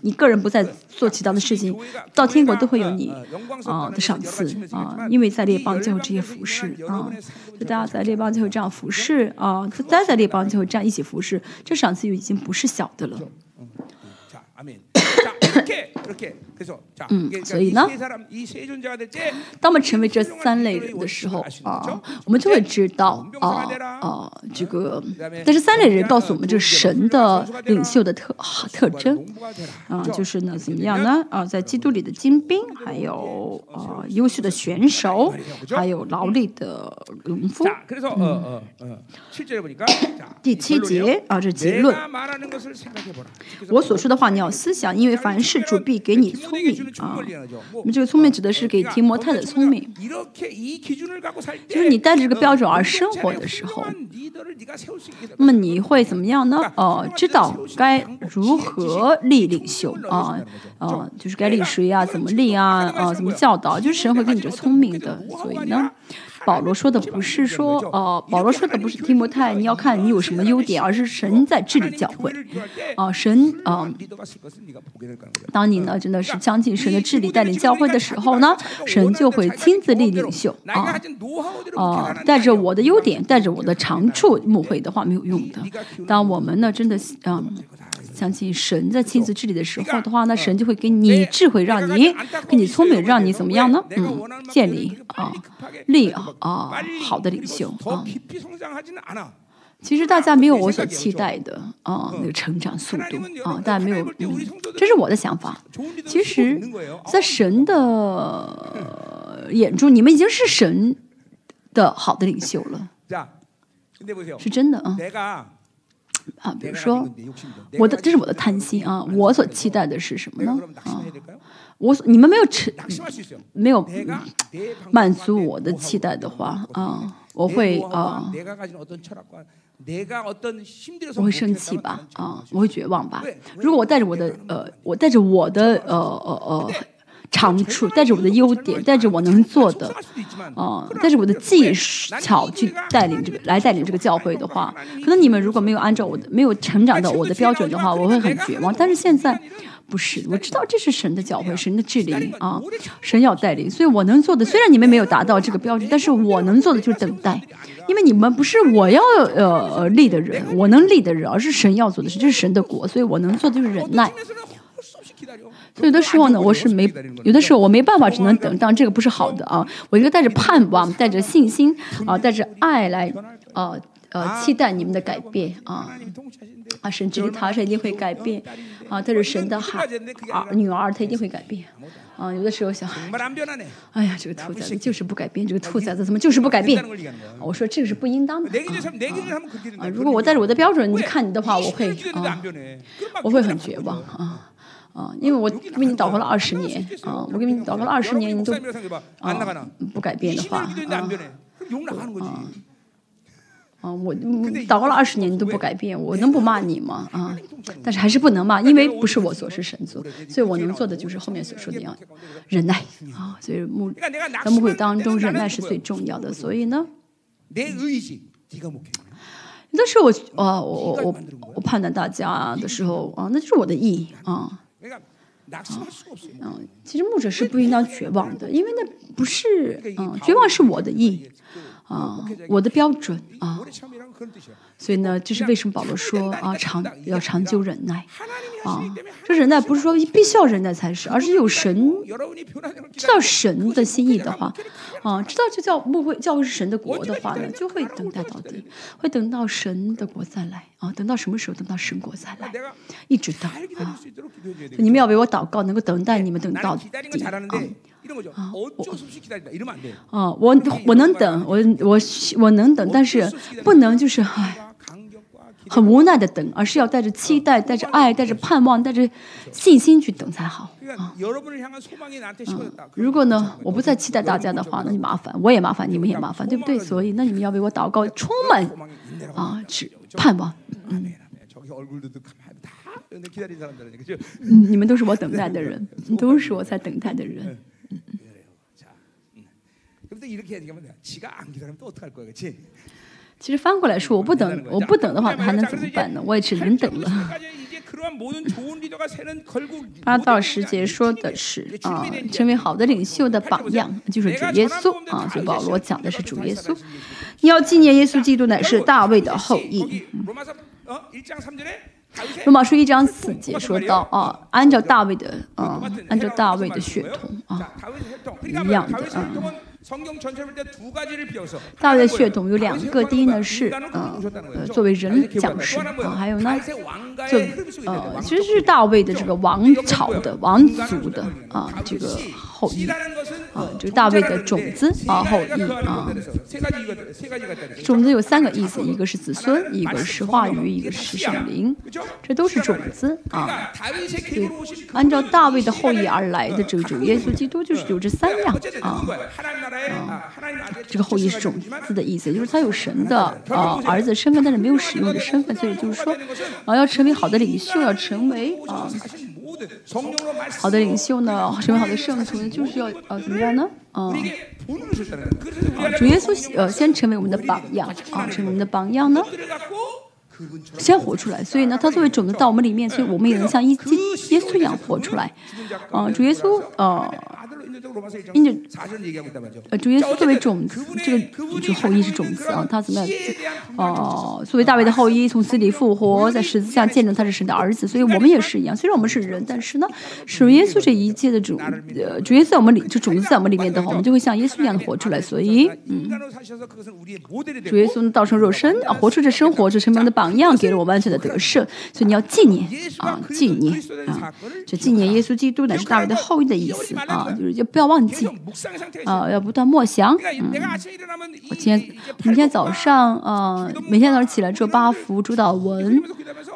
你个人不再做其他的事情，到天国都会有你啊、的赏赐啊、因为在列邦就会这些服饰啊。就大家在列邦就会这样服侍啊，大家在列邦就会这样一起服侍，这赏赐就已经不是小的了。嗯，所以呢，当我们成为这三类人的时候啊，我们就会知道啊啊，这个，但是三类人告诉我们，这神的领袖的特、特征。啊，就是呢，怎么样呢？啊，在基督里的精兵，还有啊，优秀的选手，还有劳力的农夫。嗯，第七节啊，这结论。我所说的话你要思想，因为凡事主必给你。聪明啊，那么这个聪明指的是给提摩太的聪明，就是你带着这个标准而生活的时候，那么你会怎么样呢？哦，知道该如何立领袖啊，哦，就是该立谁啊，怎么立啊，啊，怎么教导，就是神会给你这聪明的，所以呢。保罗说的不是说，呃，保罗说的不是提摩太，你要看你有什么优点，而是神在治理教会，啊，神啊，当你呢真的是相信神的治理带领教会的时候呢，神就会亲自立领袖啊，啊，带着我的优点，带着我的长处，牧会的话没有用的。当我们呢真的嗯相信神在亲自治理的时候的话那，神就会给你智慧，让你给你聪明，让你怎么样呢？嗯，建立啊，立啊。啊，好的领袖。嗯，其实大家没有我所期待的啊，那个成长速度啊。大家没有，嗯，这是我的想法。其实在神的眼中，你们已经是神的好的领袖了，是真的啊。啊，比如说我的，这是我的贪心啊。我所期待的是什么呢？啊。我你们没有吃没有满足我的期待的话啊我会啊。我会生气吧啊我会绝望吧。如果我带着我的呃我带着我的呃呃呃长处带着我的优点带着我能做的啊带着我的技巧去带领这个来带领这个教会的话可能你们如果没有按照我的没有成长到我的标准的话我会很绝望。但是现在不是，我知道这是神的教会，神的治理啊。神要带领，所以我能做的虽然你们没有达到这个标准，但是我能做的就是等待。因为你们不是我要呃立的人，我能立的人，而是神要做的事。这是神的国，所以我能做的就是忍耐。所以有的时候呢，我是没，有的时候我没办法，只能等到这个不是好的啊。我一个带着盼望，带着信心啊，带着爱来呃呃期待你们的改变啊。啊，神知他，是一定会改变，啊，他是神的孩儿、啊、女儿，他一定会改变，啊，有的时候想，哎呀，这个兔崽子就是不改变，这个兔崽子怎么就是不改变？我说这个是不应当的啊,啊，如果我带着我的标准你看你的话，我会啊，我会很绝望啊。啊，因为我为你祷告了二十年啊，我给你祷告了二十年，你都啊不改变的话，啊。啊啊，我祷告了二十年，你都不改变，我能不骂你吗？啊，但是还是不能骂，因为不是我做，是神做，所以我能做的就是后面所说的样，忍耐啊。所以牧在牧会当中，忍耐是最重要的。所以呢，但是时候我啊，我我我我判断大家的时候啊，那就是我的意啊。啊嗯，其实牧者是不应当绝望的，因为那不是嗯、啊，绝望是我的意。啊，我的标准啊。所以呢，这是为什么保罗说 啊，长要长久忍耐啊。这忍耐不是说必须要忍耐才是，而是有神知道神的心意的话啊，知道这叫穆会教会是神的国的话呢，就会等待到底，会等到神的国再来啊。等到什么时候？等到神国再来。一直到啊，你们要为我祷告，能够等待你们等到底啊。啊，我我能等，我我我能等，但是不能就是，很无奈的等，而是要带着期待、带着爱、带着盼望、带着信心去等才好。啊。如果呢，我不再期待大家的话，那就麻烦，我也麻烦，你们也麻烦，对不对？所以那你们要为我祷告，充满啊，去盼望。你们都是我等待的人，都是我在等待的人。其实翻过来说我不等我不等的话还能怎么办呢我也只能等了八到十节说的是啊成为好的领袖的榜样就是主耶稣啊所以保罗讲的是主耶稣你要纪念耶稣基督乃是大卫的后裔罗马书一章四节说到啊，按照大卫的，嗯，按照大卫的血统啊，一样的啊。大卫的血统有两个，第一呢是嗯呃作为人，讲师啊，还有呢？就呃其实是大卫的这个王朝的王族的啊，这个后裔啊，就大卫的种子啊，后裔啊，种子有三个意思，一个是子孙，一个是化鱼，一个是圣灵，这都是种子啊。对，按照大卫的后裔而来的，这个主耶稣基督就是有这三样啊。啊，这个后裔是种子的意思，就是他有神的啊儿子身份，但是没有使用的身份，所以就是说，啊，要成为好的领袖，要成为啊，好的领袖呢，成为好的圣徒呢，就是要啊怎么样呢？啊，主耶稣呃，先成为我们的榜样啊，成为我们的榜样呢，先活出来。所以呢，他作为种子到我们里面，所以我们也能像一耶稣一样活出来。啊，主耶稣啊。因着主耶稣作为种子，这个就后裔是种子啊，他怎么样？哦、呃，作为大卫的后裔，从死里复活，在十字架见证他是神的儿子，所以我们也是一样。虽然我们是人，但是呢，属耶稣这一切的主，呃，主耶稣在我们里，就种子在我们里面的话，我们就会像耶稣一样的活出来。所以，嗯，主耶稣呢，道成肉身啊，活出这生活，这生命的榜样，给了我们完全的得胜。所以你要纪念啊，纪念啊，就纪念耶稣基督乃是大卫的后裔的意思啊，就是要不要。要忘记，啊、呃，要不断默想。嗯、我今天明天早上，呃，每天早上起来做八幅主导文，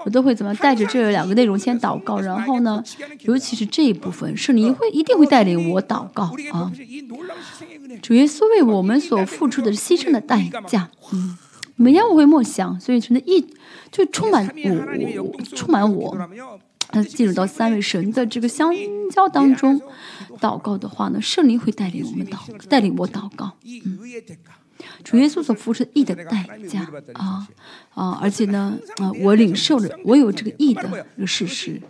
我都会怎么带着这两个内容先祷告，然后呢，尤其是这一部分，是你会一定会带领我祷告啊。主耶稣为我们所付出的牺牲的代价，嗯，每天我会默想，所以真的一就充满我，充满我。那进入到三位神的这个相交当中，祷告的话呢，圣灵会带领我们祷，带领我祷告。嗯，主耶稣所付出的义的代价啊啊！而且呢，啊，我领受了，我有这个义的一个事实，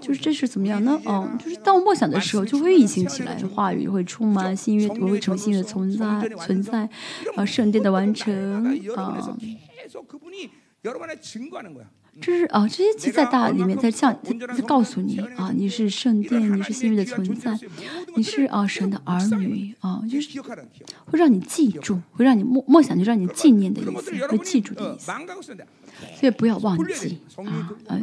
就是这是怎么样呢？哦、就是当我默想的时候，就会运行起来，话语会充满新约，我会成新的存在存在，啊，圣殿的完成啊。这是啊，这些在大里面在向在在告诉你啊，你是圣殿，你是幸运的存在，你是啊神的儿女啊，就是会让你记住，会让你梦梦想，就让你纪念的意思，会记住的意思。所以不要忘记啊，嗯、呃，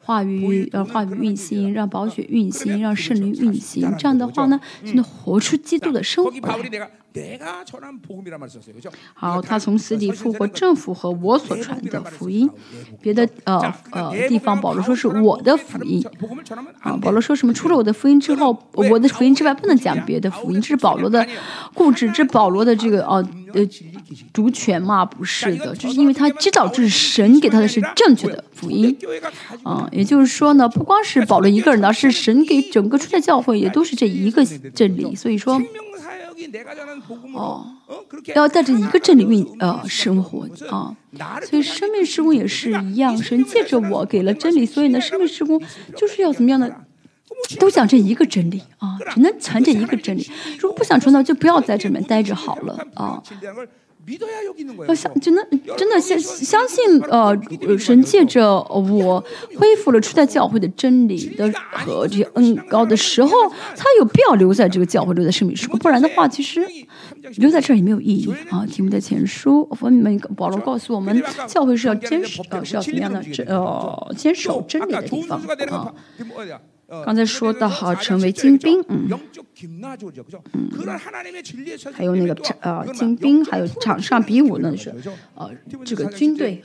话语呃话语运行，让宝血运行，让圣灵运行，这样的话呢，就能活出基督的生活。好，他从死里复活，正符合我所传的福音。别的呃呃地方，保罗说是我的福音。啊，保罗说什么？除了我的福音之后，我的福音之外，不能讲别的福音。这是保罗的固执，这保罗的这个哦呃主权嘛，不是的，就是因为他知道这是神给他的是正确的福音，啊，也就是说呢，不光是保罗一个人呢，是神给整个初代教会也都是这一个真理，所以说，哦，要带着一个真理运，呃，生活啊，所以生命施工也是一样，神借着我给了真理，所以呢，生命施工就是要怎么样的，都讲这一个真理啊，只能传这一个真理，如果不想传道，就不要在这边待着好了啊。我相真的真的相相信呃神借着我恢复了初代教会的真理的和这些恩高的时候，他有必要留在这个教会，留在圣米书，不然的话，其实留在这儿也没有意义啊。题目的前书，我们保罗告诉我们，教会是要坚守，呃，是要怎么样的？呃，坚守真理的地方啊。刚才说到好，成为精兵，嗯。嗯，还有那个呃，精兵，还有场上比武呢是啊，这个军队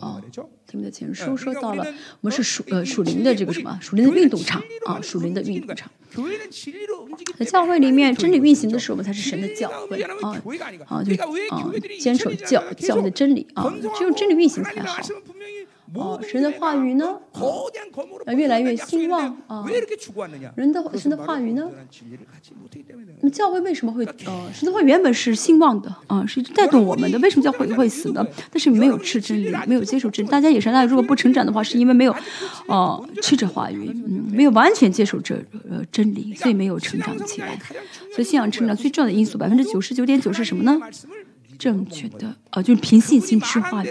啊，他们的前书说到了，我们是属呃属灵的这个什么，属灵的运动场啊，属灵的运动场。在教会里面，真理运行的时候，我们才是神的教会啊啊，就啊坚守教教会的真理啊，只有真理运行才好。 어, 神的话语呢？啊、越来越兴旺啊！人的神的话语呢？那么教会为什么会呃，神的话原本是兴旺的啊，是带动我们的。为什么教会会死呢？但是没有吃真理，没有接受真理。大家也是，那如果不成长的话，是因为没有哦吃着话语，嗯，没有完全接受这呃真理，所以没有成长起来。所以信仰成长最重要的因素，百分之九十九点九是什么呢？正确的，啊，就是凭信心吃话语。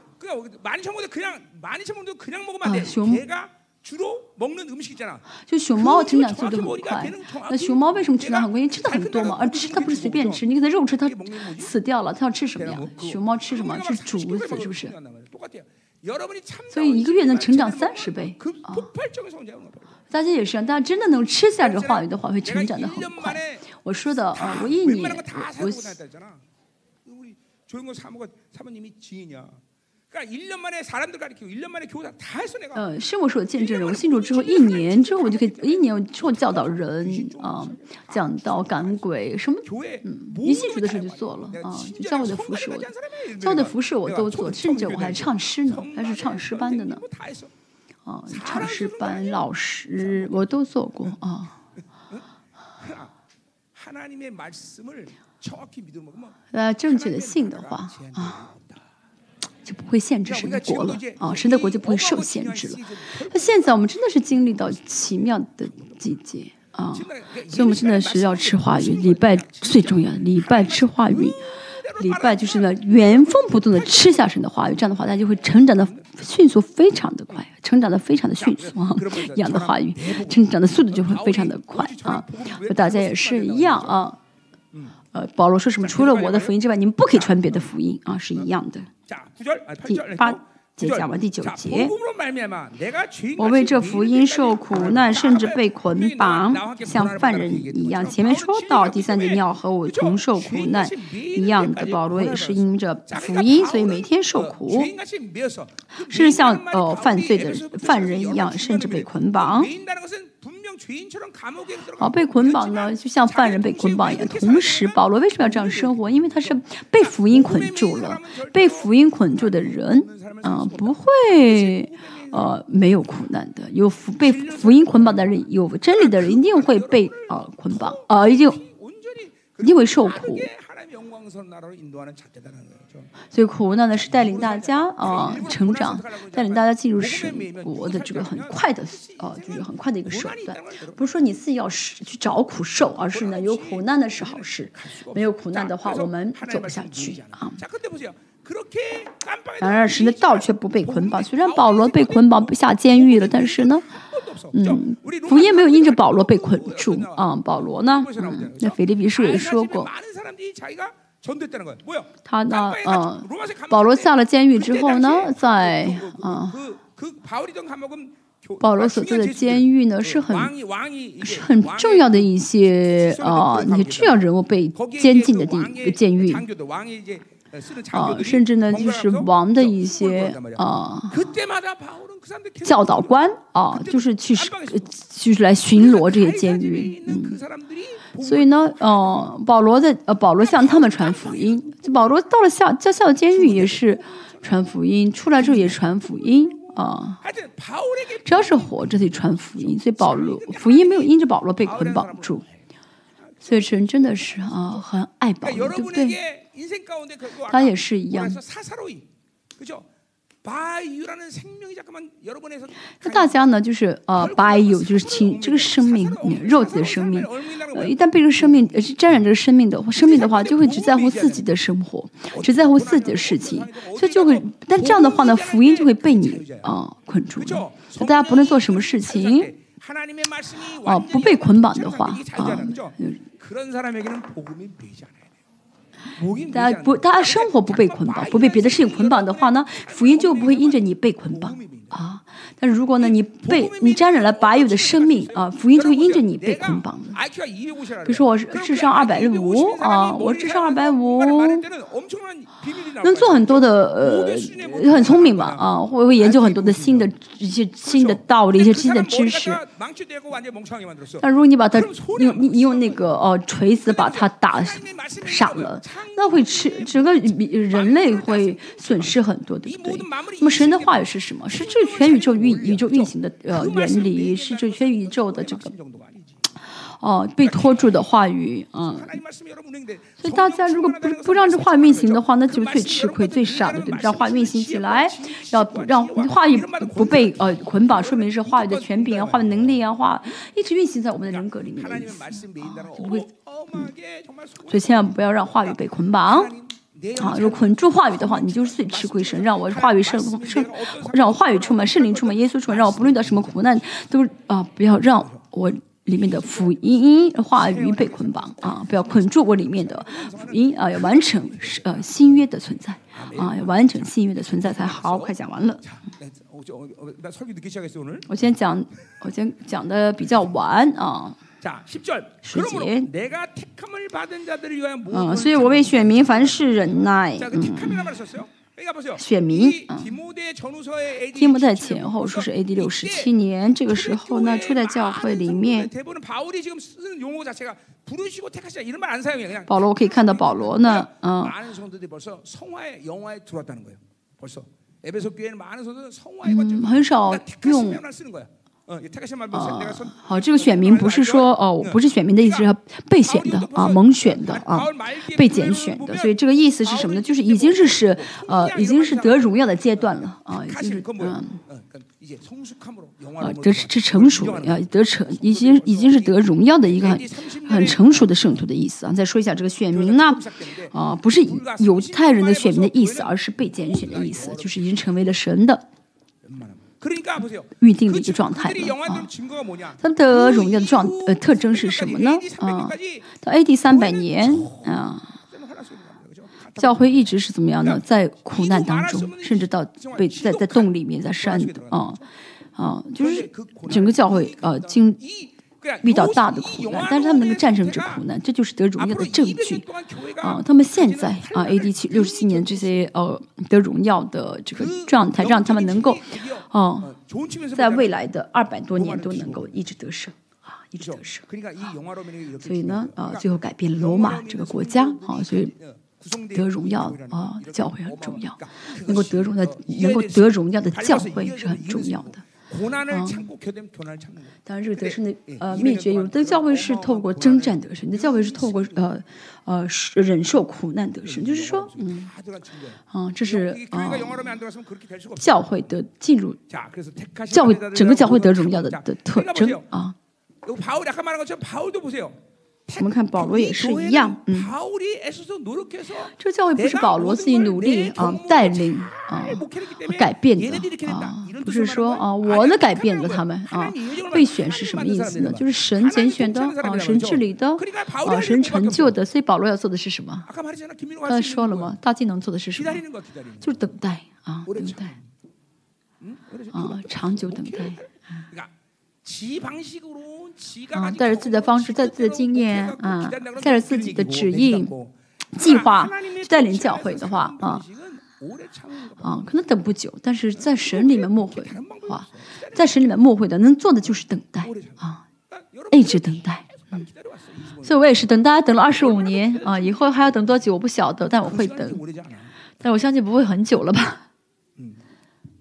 啊熊就熊猫的成长速度很快那熊猫为什么成长很快因为吃的很多嘛而吃它不是随便吃你给它肉吃它死掉了它要吃什么呀熊猫吃什么吃竹子是不是所以一个月能成长三十倍大家也是大家真的能吃下这话语的话会成长的很快我说的啊我一年呃生物是我见证人我信主之后一年之后我就可以一年之后教导人啊讲到赶鬼什么？嗯一信主的时候就做了啊就教我的服饰我教会的服饰我都做甚至我还唱诗呢还是唱诗班的呢。啊唱诗班老师我都做过啊那正确的信的话啊就不会限制神的国了啊，神的国就不会受限制了。那现在我们真的是经历到奇妙的季节啊，所以我们真的是要吃话语，礼拜最重要的，礼拜吃话语。礼拜就是呢，原封不动的吃下神的话语，这样的话，大家就会成长的迅速，非常的快，成长的非常的迅速啊。养的话语，成长的速度就会非常的快啊。大家也是一样啊。呃，保罗说什么？除了我的福音之外，你们不可以传别的福音啊，是一样的。第八节讲完，第九节。我为这福音受苦难，甚至被捆绑。像犯人一样，前面说到第三节，你要和我同受苦难一样的保罗也是因着福音，所以每天受苦，甚至像呃犯罪的犯人一样，甚至被捆绑。好，被捆绑呢，就像犯人被捆绑一样。同时，保罗为什么要这样生活？因为他是被福音捆住了，被福音捆住的人啊，不会呃没有苦难的。有福被福音捆绑的人，有真理的人一定会被呃捆绑啊，一定一定会受苦。所以苦难呢是带领大家啊、成长，带领大家进入神国的这个很快的呃，就是很快的一个手段。不是说你自己要去找苦受，而是呢有苦难的是好事，没有苦难的话我们走不下去啊。然而神的道却不被捆绑，虽然保罗被捆绑下监狱了，但是呢，嗯，福音没有因着保罗被捆住啊、保罗呢，嗯，那腓立比书也说过。他呢，呃，保罗下了监狱之后呢，在啊，保罗所在的监狱呢，是很是很重要的一些啊，那些重要人物被监禁的地监狱。啊，甚至呢，就是王的一些啊。教导官啊，就是去就是来巡逻这些监狱，嗯，所以呢，呃，保罗在呃保罗向他们传福音，保罗到了下在下监狱也是传福音，出来之后也传福音啊，只要是活着就传福音，所以保罗福音没有因着保罗被捆绑住，所以神真的是啊很爱保罗，对不对？他也是一样。那大家呢，就是呃，bio 就是亲这个生命，肉体的生命，呃，一旦被这个生命呃沾染这个生命的生命的话，就会只在乎自己的生活，只在乎自己的事情，所以就会，但这样的话呢，福音就会被你啊捆住了。大家不论做什么事情，啊，不被捆绑的话啊。大家不，大家生活不被捆绑，不被别的事情捆绑的话呢，福音就不会因着你被捆绑啊。但是如果呢，你被你沾染了白有的生命啊，福音就会因着你被捆绑比如说我是智商二百五啊，我智商二百五，能做很多的呃，很聪明嘛啊，会会研究很多的新的一些新的道理，一些新的知识。但如果你把它用你用那个呃锤子把它打傻了，那会吃整个人类会损失很多，对不对？那么神的话语是什么？是这全宇宙运。宇宙运行的呃原理是这全宇宙的这个哦被拖住的话语嗯，所以大家如果不不让这话运行的话，那就最吃亏最傻的对让话运行起来，要让话语不被呃捆绑，说明是话语的权柄啊，话语能力啊，话一直运行在我们的人格里面的意思啊，就不会嗯，所以千万不要让话语被捆绑。啊，如果捆住话语的话，你就是最吃亏。神让我话语圣圣，让我话语出门，圣灵出门，耶稣出门，让我不论到什么苦难，都啊不要让我里面的福音话语被捆绑啊，不要捆住我里面的福音啊，要完成呃新约的存在啊，要完成新约的存在才好。快讲完了。我先讲，我先讲的比较晚啊。十节，嗯，所以我为选民凡事忍耐，嗯，选民，提摩太前后说是 A.D. 六十七年，这个时候呢，初代教会里面，保罗我可以看到保罗呢，嗯。嗯，很少用。好，这个选民不是说哦，不是选民的意思，是被选的啊，蒙选的啊，被拣选的。所以这个意思是什么呢？就是已经是是呃，已经是得荣耀的阶段了啊，就是嗯。啊，得是成熟啊，得成已经已经是得荣耀的一个很很成熟的圣徒的意思啊。再说一下这个选民呢，啊，不是犹太人的选民的意思，而是被拣选的意思，就是已经成为了神的。预定的一个状态了啊！它的荣耀的状呃特征是什么呢？啊，到 A.D. 三百年啊，教会一直是怎么样呢？在苦难当中，甚至到被在在洞里面，在山啊啊，就是整个教会呃经。遇到大的苦难，但是他们能够战胜这苦难，这就是得荣耀的证据啊！他们现在啊，A.D. 七六十七年这些呃得荣耀的这个状态，让他们能够哦，在未来的二百多年都能够一直得胜啊，一直得胜。所以呢，啊，最后改变罗马这个国家啊，所以得荣耀啊，教会很重要，能够得荣耀，能够得荣耀的教会是很重要的。当然，这个得胜的呃秘诀有的教会是透过征战得胜，的教会是透过呃呃忍受苦难得胜。就是说，嗯，啊，这是啊、教会的进入教会整个教会得荣耀的的特征啊。我们看保罗也是一样嗯。这个教育不是保罗自己努力啊带领啊改变的啊不是说啊我的改变了他们啊备选是什么意思呢？就是神拣选的啊神治理的啊神成就的所以保罗要做的是什么？刚才说了嘛大技能做的是什么？就是等待啊等待啊长久等待啊。가진 带着自己的方式，带着自己的经验啊，带着自己的旨意、计划去带领教会的话啊。 오래 참는 거. 啊，可能等不久，但是在神里面默会的话，在神里面默会的，能做的就是等待啊， 그러니까 여러분 一直等待。 기다려왔어. 25년. 所以我也是等大家等了二十五年啊，以后还要等多久我不晓得，但我会 시간이 等 좀 ， 오래지 않아. 但我相信不会很久了吧？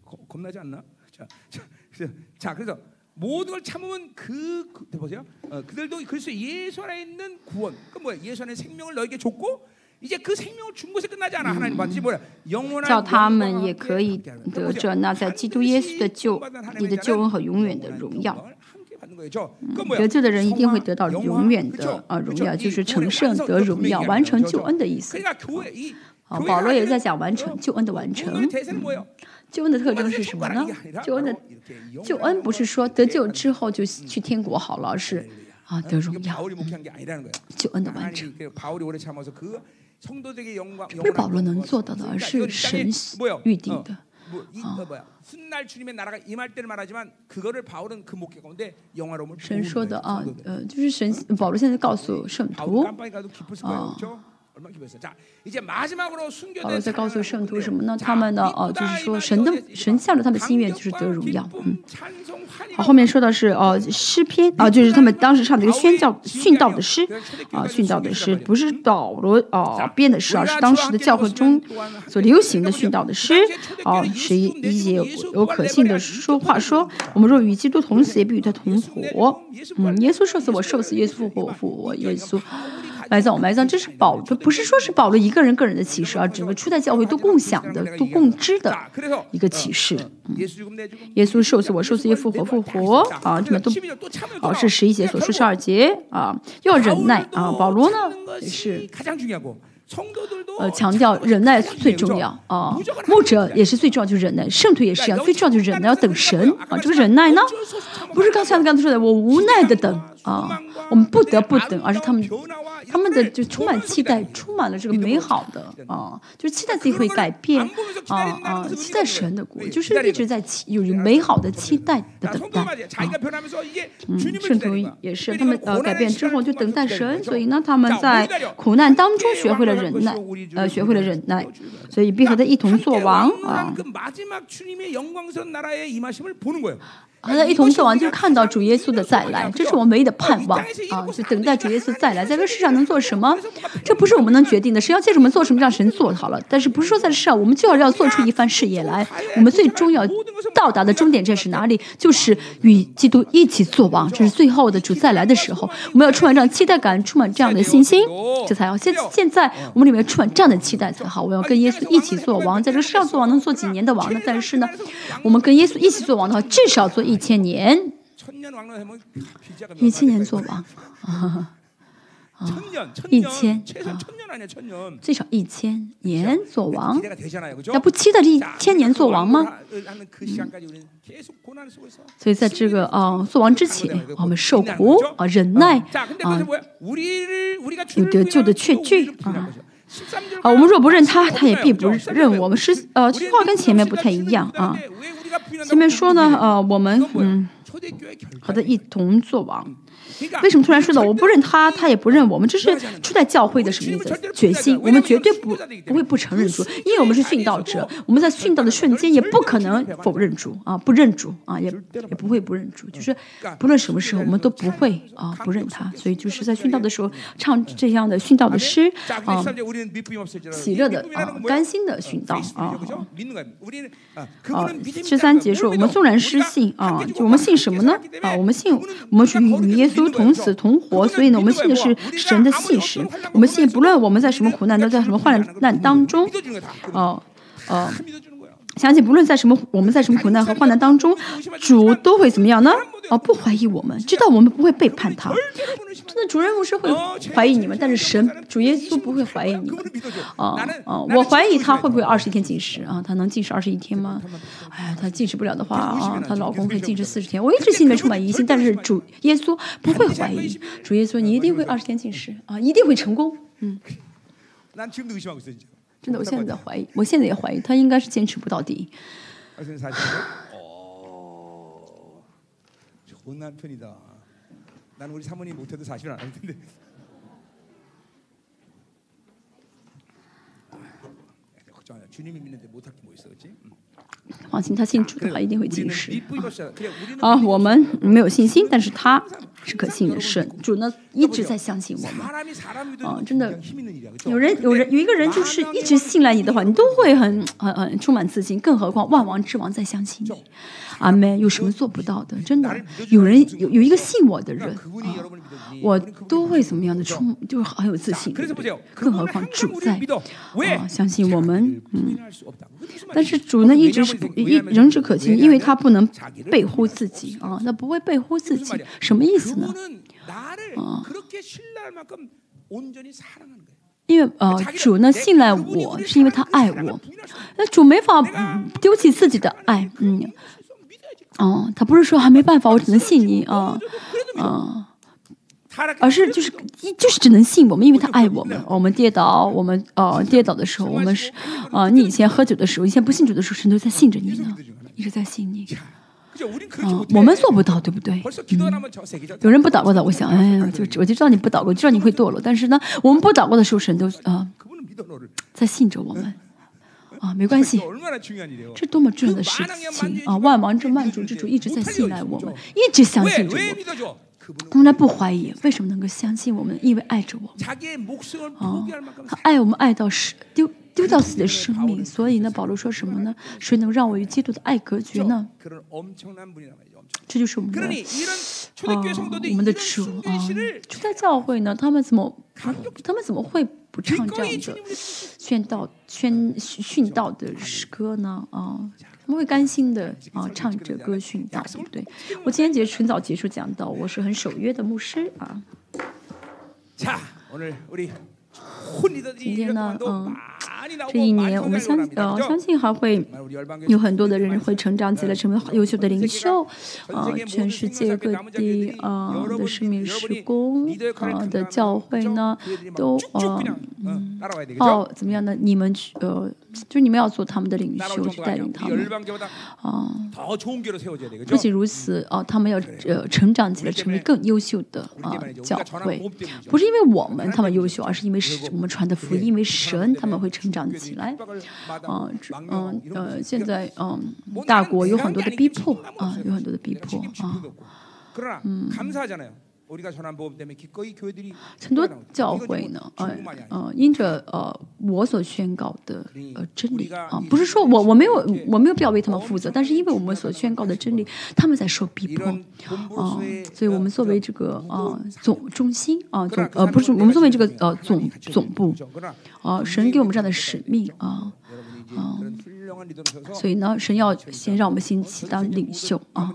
겁- 겁나지 않나? 자, 자, 그래서- 자, 그래서 모든 걸 참으면 그, 그 보세요. 어, 그들도 그리스도 예수 안에 있는 구원. 그 뭐야? 예수 안에 생명을 너에게 줬고 이제 그 생명을 준 것에 끝나지 않아. 하나님 반드시 뭐야? 영원한 叫他们 영광과 也 함께 可以 함께하는 거예요. 得 보세요. 着那在基督耶稣的救 반드시 你的 하나님의 救恩 자는 和永远的 영원한 荣耀。 영광을 함께 받는 거예요. 저, 그 뭐야? 得救的人一定会得到 성화, 永远 영화, 的 그쵸? 啊荣 그쵸? 耀， 이 就是成 구원의 圣 완성, 得 그 荣耀， 분명히 完成 얘기하는 救 거죠. 恩的意思。 그러니까 교회 이 啊， 교회 保罗也在 안에는 讲完成救恩的完成。 구원의 대세는 뭐예요? 救恩的特征是什么呢？救恩的救恩不是说得救之后就去天国好了而是啊得荣耀。救恩的完成。不是保罗能做到的？而是神预定的。神说的啊呃就是神保罗现在告诉圣徒啊。好罗在告诉圣徒什么呢？他们呢？哦，就是说神的神向着他们心愿就是得荣耀。嗯，好，后面说的是哦，诗篇啊，就是他们当时唱的一个宣教训道的诗啊，训道的诗不是保罗哦编的诗，而是当时的教会中所流行的训道的诗。哦，是一一些有可信的说话，说我们若与基督同死，也必与他同活。嗯，耶稣受死，我受死；耶稣复活，我复活；耶稣。埋葬，埋葬，这是保，这不是说是保罗一个人个人的启示啊，整个初代教会都共享的，都共知的一个启示。耶稣受死我，受死也复活，复活啊，这么都哦、啊，是十一节所说十二节啊，要忍耐啊，保罗呢也是。呃，强调忍耐最重要啊，牧者也是最重要，就忍耐；圣徒也是一样，最重要就是忍耐，要等神啊。这个忍耐呢，不是刚才刚才说的，我无奈的等，啊，我们不得不等，而是他们，他们的就充满期待，充满了这个美好的啊，就期待自己会改变啊啊，期待神的国，就是一直在期有美好的期待的等待啊。嗯，圣徒也是，他们呃改变之后就等待神，所以呢，他们在苦难当中学会了忍耐，呃，学会了忍耐，所以必和他一同作王啊。好他，一同做完就看到主耶稣的再来，这是我们唯一的盼望啊！就等待主耶稣再来，在这世上能做什么？这不是我们能决定的，是要借什我们做什么，让神做好了。但是不是说在世上我们就要要做出一番事业来？我们最终要到达的终点站是哪里？就是与基督一起做王，这是最后的主再来的时候，我们要充满这样期待感，充满这样的信心，这才好。现现在我们里面充满这样的期待才好。我要跟耶稣一起做王，在这世上做王能做几年的王呢？但是呢，我们跟耶稣一起做王的话，至少做一。一千年，一千年做王，啊，啊。一千，啊、最少一千年。做王，那不期待这一千年做王吗？嗯、所以在这个啊做王之前，我们受苦啊忍耐啊，有得救的确据啊。啊，我们若不认他，他也必不认。我们是呃，这话跟前面不太一样啊。前面说呢，呃，我们嗯，和他一同作王。为什么突然说到我不认他，他也不认我们？这是出在教会的什么意思？决心，我们绝对不不会不承认主，因为我们是殉道者，我们在殉道的瞬间也不可能否认主啊，不认主啊，也也不会不认主，就是不论什么时候我们都不会啊不认他，所以就是在殉道的时候唱这样的殉道的诗啊，喜乐的啊，甘心的殉道啊。啊，十三节说我们纵然失信啊，就我们信什么呢？啊，我们信我们是与耶稣同死同活，所以呢，我们信的是神的信实。我们信不论我们在什么苦难，都在什么患难当中，哦哦，相信不论在什么我们在什么苦难和患难当中，主都会怎么样呢？哦，不怀疑我们，知道我们不会背叛他。真的，主任牧师会怀疑你们，但是神主耶稣不会怀疑你们。哦哦，我怀疑他会不会二十天禁食啊？他能禁食二十一天吗？哎呀，他禁食不了的话啊，她老公可以禁食四十天。我一直心里面充满疑心，但是主耶稣不会怀疑。主耶稣，你一定会二十天禁食啊，一定会成功。嗯。真的，我现在在怀疑，我现在也怀疑他应该是坚持不到底。 좋은 남편이다. 난 우리 사모님 못해도 사실 안 할 텐데. 걱정하지 주님이 믿는데 못할 게 뭐 있어, 그렇지? 放心，他信主的话一定会进食啊！我们没有信心，但是他 是可信的神。主呢一直在相信我们啊！真的，有人有人有一个人就是一直信赖你的话，你都会很很很充满自信。更何况万王之王在相信你，阿门！有什么做不到的？真的，有人有有一个信我的人啊，我都会怎么样的充，就是很有自信。更何况主在啊，相信我们，嗯。但是主呢一直是。一人之可亲，因为他不能背乎自己啊，那不会背乎自己，什么意思呢？啊，因为呃，主呢信赖我是因为他爱我，那主没法丢弃自己的爱，嗯，哦，他不是说还没办法，我只能信你啊，啊。而是就是一就是只能信我们，因为他爱我们。我们跌倒，我们呃跌倒的时候，我们是啊，你以前喝酒的时候，以前不信主的时候，神都在信着你呢，一直在信你。啊，我们做不到，对不对？嗯，有人不祷告的，我想，哎呀，就我就知道你不祷告，知道你会堕落。但是呢，我们不祷告的时候，神都啊在信着我们。啊，没关系，这多么重要的事情啊！万王之万主之主一直在信赖我们，一直相信着我。从来不怀疑，为什么能够相信我们？因为爱着我们。啊，他爱我们爱到是丢丢掉自己的生命，所以呢，保罗说什么呢？谁能让我与基督的爱隔绝呢？这就是我们的啊，我们的主啊！初代教会呢，他们怎么他们怎么会不唱这样的宣道宣训道的诗歌呢？啊？他们会甘心的啊，唱着歌训道，对不对？我今天节晨早结束讲到，我是很守约的牧师啊。今天呢，嗯。这一年，我们相呃相信还会有很多的人会成长起来，成为优秀的领袖。呃，全世界各地啊的市民施工啊的教会呢，都呃嗯哦怎么样呢？你们去呃，就你们要做他们的领袖，去带领他们啊。不仅如此啊，他们要呃成长起来，成为更优秀的啊教会。不是因为我们他们优秀，而是因为我们传的福音，因为神他们会成。长起来，啊嗯呃，现在嗯，大国有很多的逼迫啊，有很多的逼迫啊，嗯。很多教会呢，呃呃，因着呃我所宣告的呃真理啊，不是说我我没有我没有必要为他们负责，但是因为我们所宣告的真理，他们在受逼迫啊，所以我们作为这个啊总中心啊总呃不是我们作为这个呃总总部啊，神给我们这样的使命啊啊。所以呢，神要先让我们兴起当领袖啊，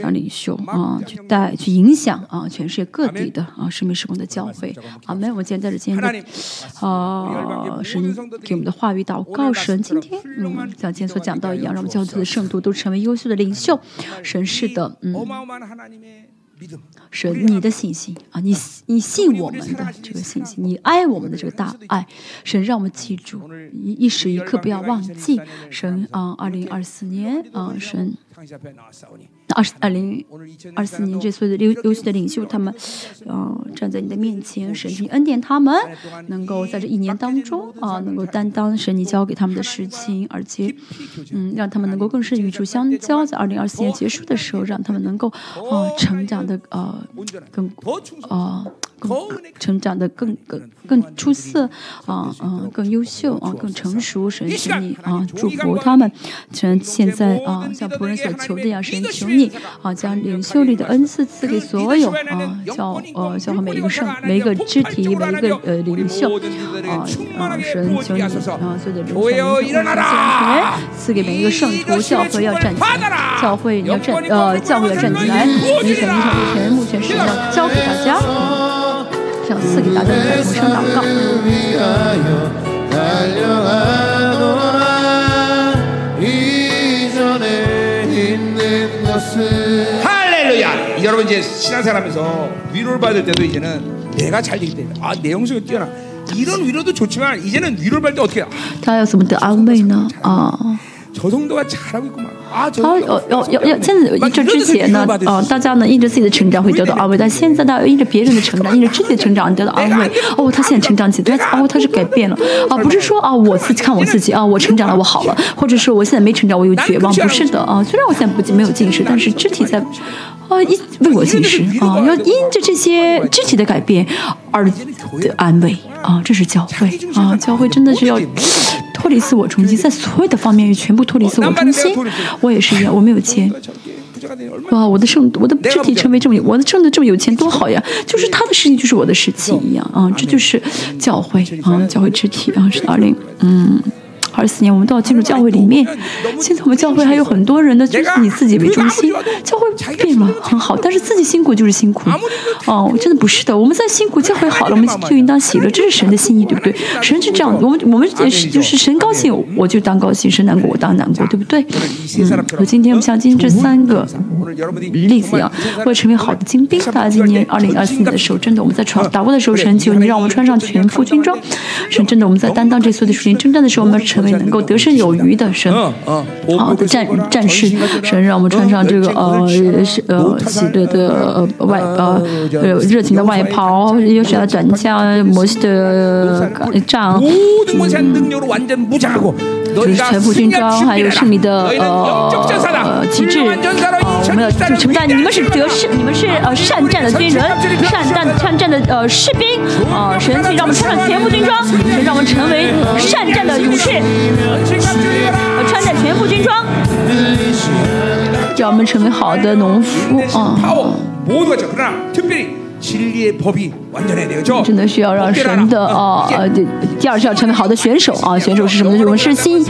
当领袖啊，去带去影响啊，全世界各地的啊，生命时光的教会。阿门。我们今天在这今天的啊，神给我们的话语祷告，神今天嗯，像今天所讲到一样，让我们教会的圣徒都成为优秀的领袖。神是的，嗯。神，你的信心啊，你你信我们的这个信心，你爱我们的这个大爱，神让我们记住，一一时一刻不要忘记神啊，二零二四年啊，神。二十二零二四年，这所有的优优秀的领袖，他们，呃，站在你的面前，神你恩典他们，能够在这一年当中啊，能够担当神你交给他们的事情，而且，嗯，让他们能够更是与主相交，在二零二四年结束的时候，让他们能够啊成长的啊更啊。成长的更更更出色啊啊更优秀啊更成熟神求你啊祝福他们神现在啊像仆人所求的样神求你啊将领袖力的恩赐赐给所有啊叫呃教会每一个圣每一个肢体每一个呃领袖啊啊神求你啊所有的领袖赐给每一个圣徒教会要站起来教会要站呃教会要站起来你选一场目前目前是要交给大家。 제가 쓰기 나름대로 모션 아깝고 할렐루야! 여러분 이제 신앙생활하면서 위로를 받을 때도 이제는 내가 잘 되기 때문에. 아내 영성이 뛰어나. 이런 위로도 좋지만 이제는 위로를 받을 때 어떻게 다이어스 아, 분들 아우메이나. 저 정도가 잘하고 있구만. 他要要要要，现在这之前呢，呃，大家呢因着自己的成长会得到安慰，但现在呢因着别人的成长，因着自己的成长得到安慰。哦，他现在成长起来，哦，他是改变了啊，不是说啊我自己看我自己啊，我成长了，我好了，或者是我现在没成长，我有绝望，不是的啊。虽然我现在不没有近视，但是肢体在啊因为我近视啊，要因着这些肢体的改变而的安慰啊，这是教会啊，教会真的是要。脱离自我中心，在所有的方面全部脱离自我中心。我也是一样，我没有钱。哇，我的圣，我的肢体成为这么有，我的挣的这么有钱多好呀！就是他的事情就是我的事情一样啊，这就是教会啊，教会肢体啊，是二零嗯。二四年，我们都要进入教会里面。现在我们教会还有很多人呢，就是以自己为中心。教会变了，很好，但是自己辛苦就是辛苦。哦，真的不是的。我们在辛苦，教会好了，我们就应当喜乐，这是神的心意，对不对？神是这样，我们我们也是，就是神高兴，我就当高兴；神难过，我当难过，对不对？嗯。我今天我们像今天这三个例子一样，为了成为好的精兵，大家今年二零二四年的时候，真的我们在传打过的时候，神求你让我们穿上全副军装。神真的我们在担当这所有的属灵征战的时候，我们成。为能够得胜有余的神，好的战战士，神让我们穿上这个呃是呃喜乐的外呃热情的外袍，又是要短枪，摩西的杖，就是全副军装，还有圣米的呃旗帜，我们要就承担，你们是得胜，你们是呃善战的军人，善战善战的呃士兵，啊神请让我们穿上全副军装，让我们成为善战的勇士。穿着全副军装，叫我们成为好的农夫啊！真的需要让神的啊呃，第二是要成为好的选手啊！选手是什么呢？我们是新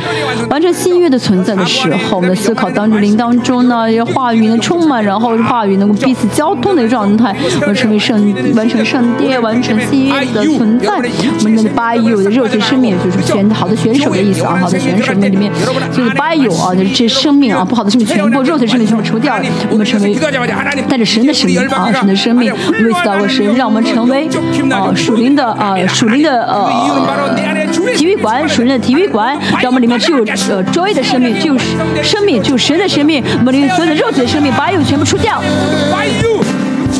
完成新约的存在的时候，我们的思考当中灵当中呢，话语呢充满，然后话语能够彼此交通的状态，我们成为圣完成圣殿，完成新约的存在。我们那个 bio 的肉体生命就是选好的选手的意思啊！好的选手那里面就是 bio 啊，就是这生命啊，不好的生命全部肉体生命全部除掉了，我们成为带着神的生命啊，神的生命，为此祷告神让我们。成为啊属灵的啊属灵的呃体育馆，属灵的体育馆，让我们里面只有呃 joy 的生命，只有生命，只有神的生命，我们里面所有的肉体的生命，把有全部除掉，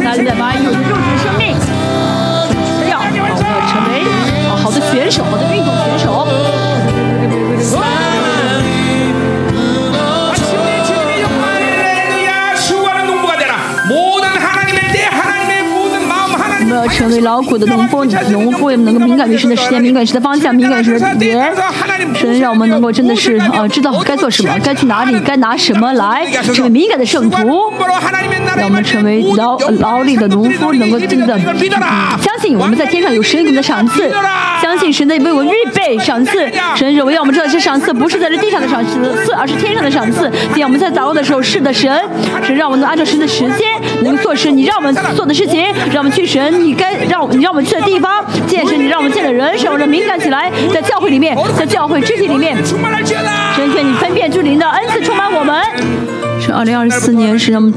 哪里的把有的肉体的生成为劳苦的农夫，农夫也能够敏感于神的时间，敏感于神的方向，敏感于神的语言。神让我们能够真的是啊，知道该做什么，该去哪里，该拿什么来，成为敏感的圣徒。让我们成为劳劳力的农夫，能够真的相信我们在天上有神给我们的赏赐，相信神的为我们预备赏赐。神认为我们知道这赏赐不是在这地上的赏赐，而是天上的赏赐。这样我们在祷告的时候，是的，神，神让我们能按照神的时间能做神你让我们做的事情，让我们去神你。该让你让我们去的地方见识你让我们见的人使我们敏感起来在教会里面在教会肢体里面。神天你分辨距离的恩赐充满我们。是二零二四年是让我们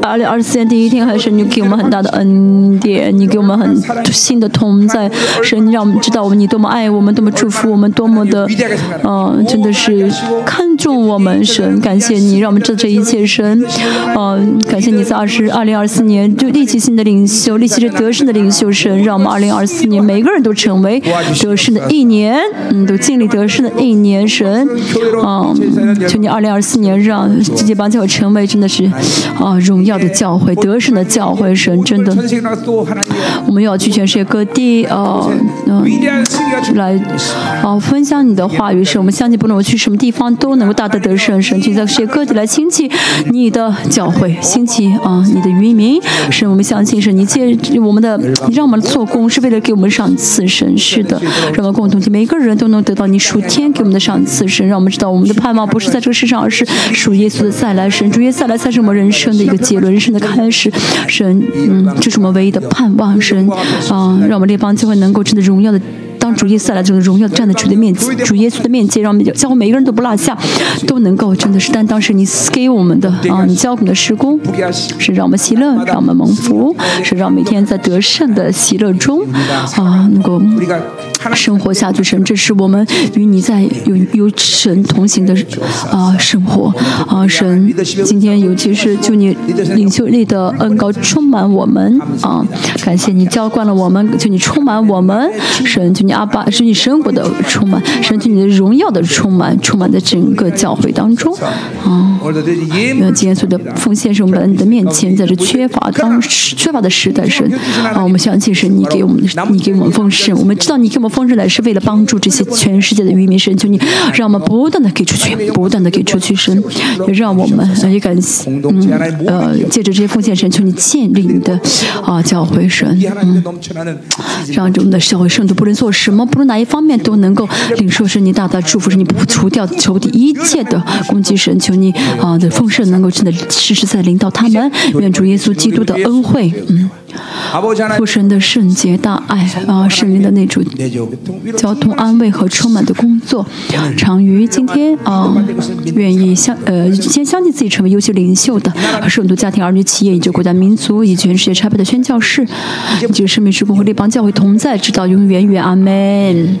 二零二四年第一天，还是你给我们很大的恩典，你给我们很新的同在，神你让我们知道我们你多么爱我们，多么祝福我们，多么的，嗯、真的是看重我们，神感谢你，让我们知道这一切，神，嗯、感谢你在二十二零二四年就立即性的领袖，立即是得胜的领袖，神让我们二零二四年每个人都成为得胜的一年，嗯，都经历得胜的一年，神，嗯，求你二零二四年让这帮教会成为真的是啊荣耀的教诲得胜的教诲神真的。我们要去全世界各地啊嗯来啊分享你的话语是我们相信不论我去什么地方都能够大得得胜。神请在世界各地来兴起你的教诲兴起啊你的渔民。是我们相信是你借我们的你让我们做工是为了给我们上赐神是的。让我们共同体每个人都能得到你属天给我们的上赐神。让我们知道我们的盼望不是在这个世上而是属耶稣的再来神。主耶稣再来才是我们人生的一个结论，人生的开始。神，嗯，这是我们唯一的盼望。神，啊，让我们这帮教会能够真的荣耀的。当主耶稣来，就能荣耀的站在主的面前。主耶稣的面前，让我们教会每一个人都不落下，都能够真的是担当。是，你赐给我们的啊，你教我们的施工，是让我们喜乐，让我们蒙福，是让每天在得胜的喜乐中啊，能够。生活下去神这是我们与你在有有神同行的啊生活。啊神今天尤其是就你领袖力的恩高充满我们啊感谢你浇灌了我们就你充满我们神就你阿爸是你生活的充满神就你的荣耀的充满充满在整个教会当中啊。那为今天所有的奉献是我们的面前在这缺乏当时缺乏的时代神啊我们相信神你给我们你给我们奉献我们知道你给我们丰盛来是为了帮助这些全世界的渔民，神求你让我们不断的给出去，不断的给出去。神也让我们也感谢，嗯，呃，借着这些奉献，神求你建立你的啊教会。神嗯，让我们的社会圣都不能做什么，不论哪一方面都能够领受。神你大大祝福，神你不会除掉，求敌一切的攻击。神求你啊的丰盛能够真的实实在在领导他们。愿主耶稣基督的恩惠嗯。父神的圣洁大爱啊，圣灵的那种交通安慰和充满的工作，常于今天啊，愿意相呃先相信自己成为优秀领袖的，而是很多家庭、儿女、企业以及国家、民族以及全世界差别的宣教士，以及生命之光和列邦教会同在，直到永远远，阿 man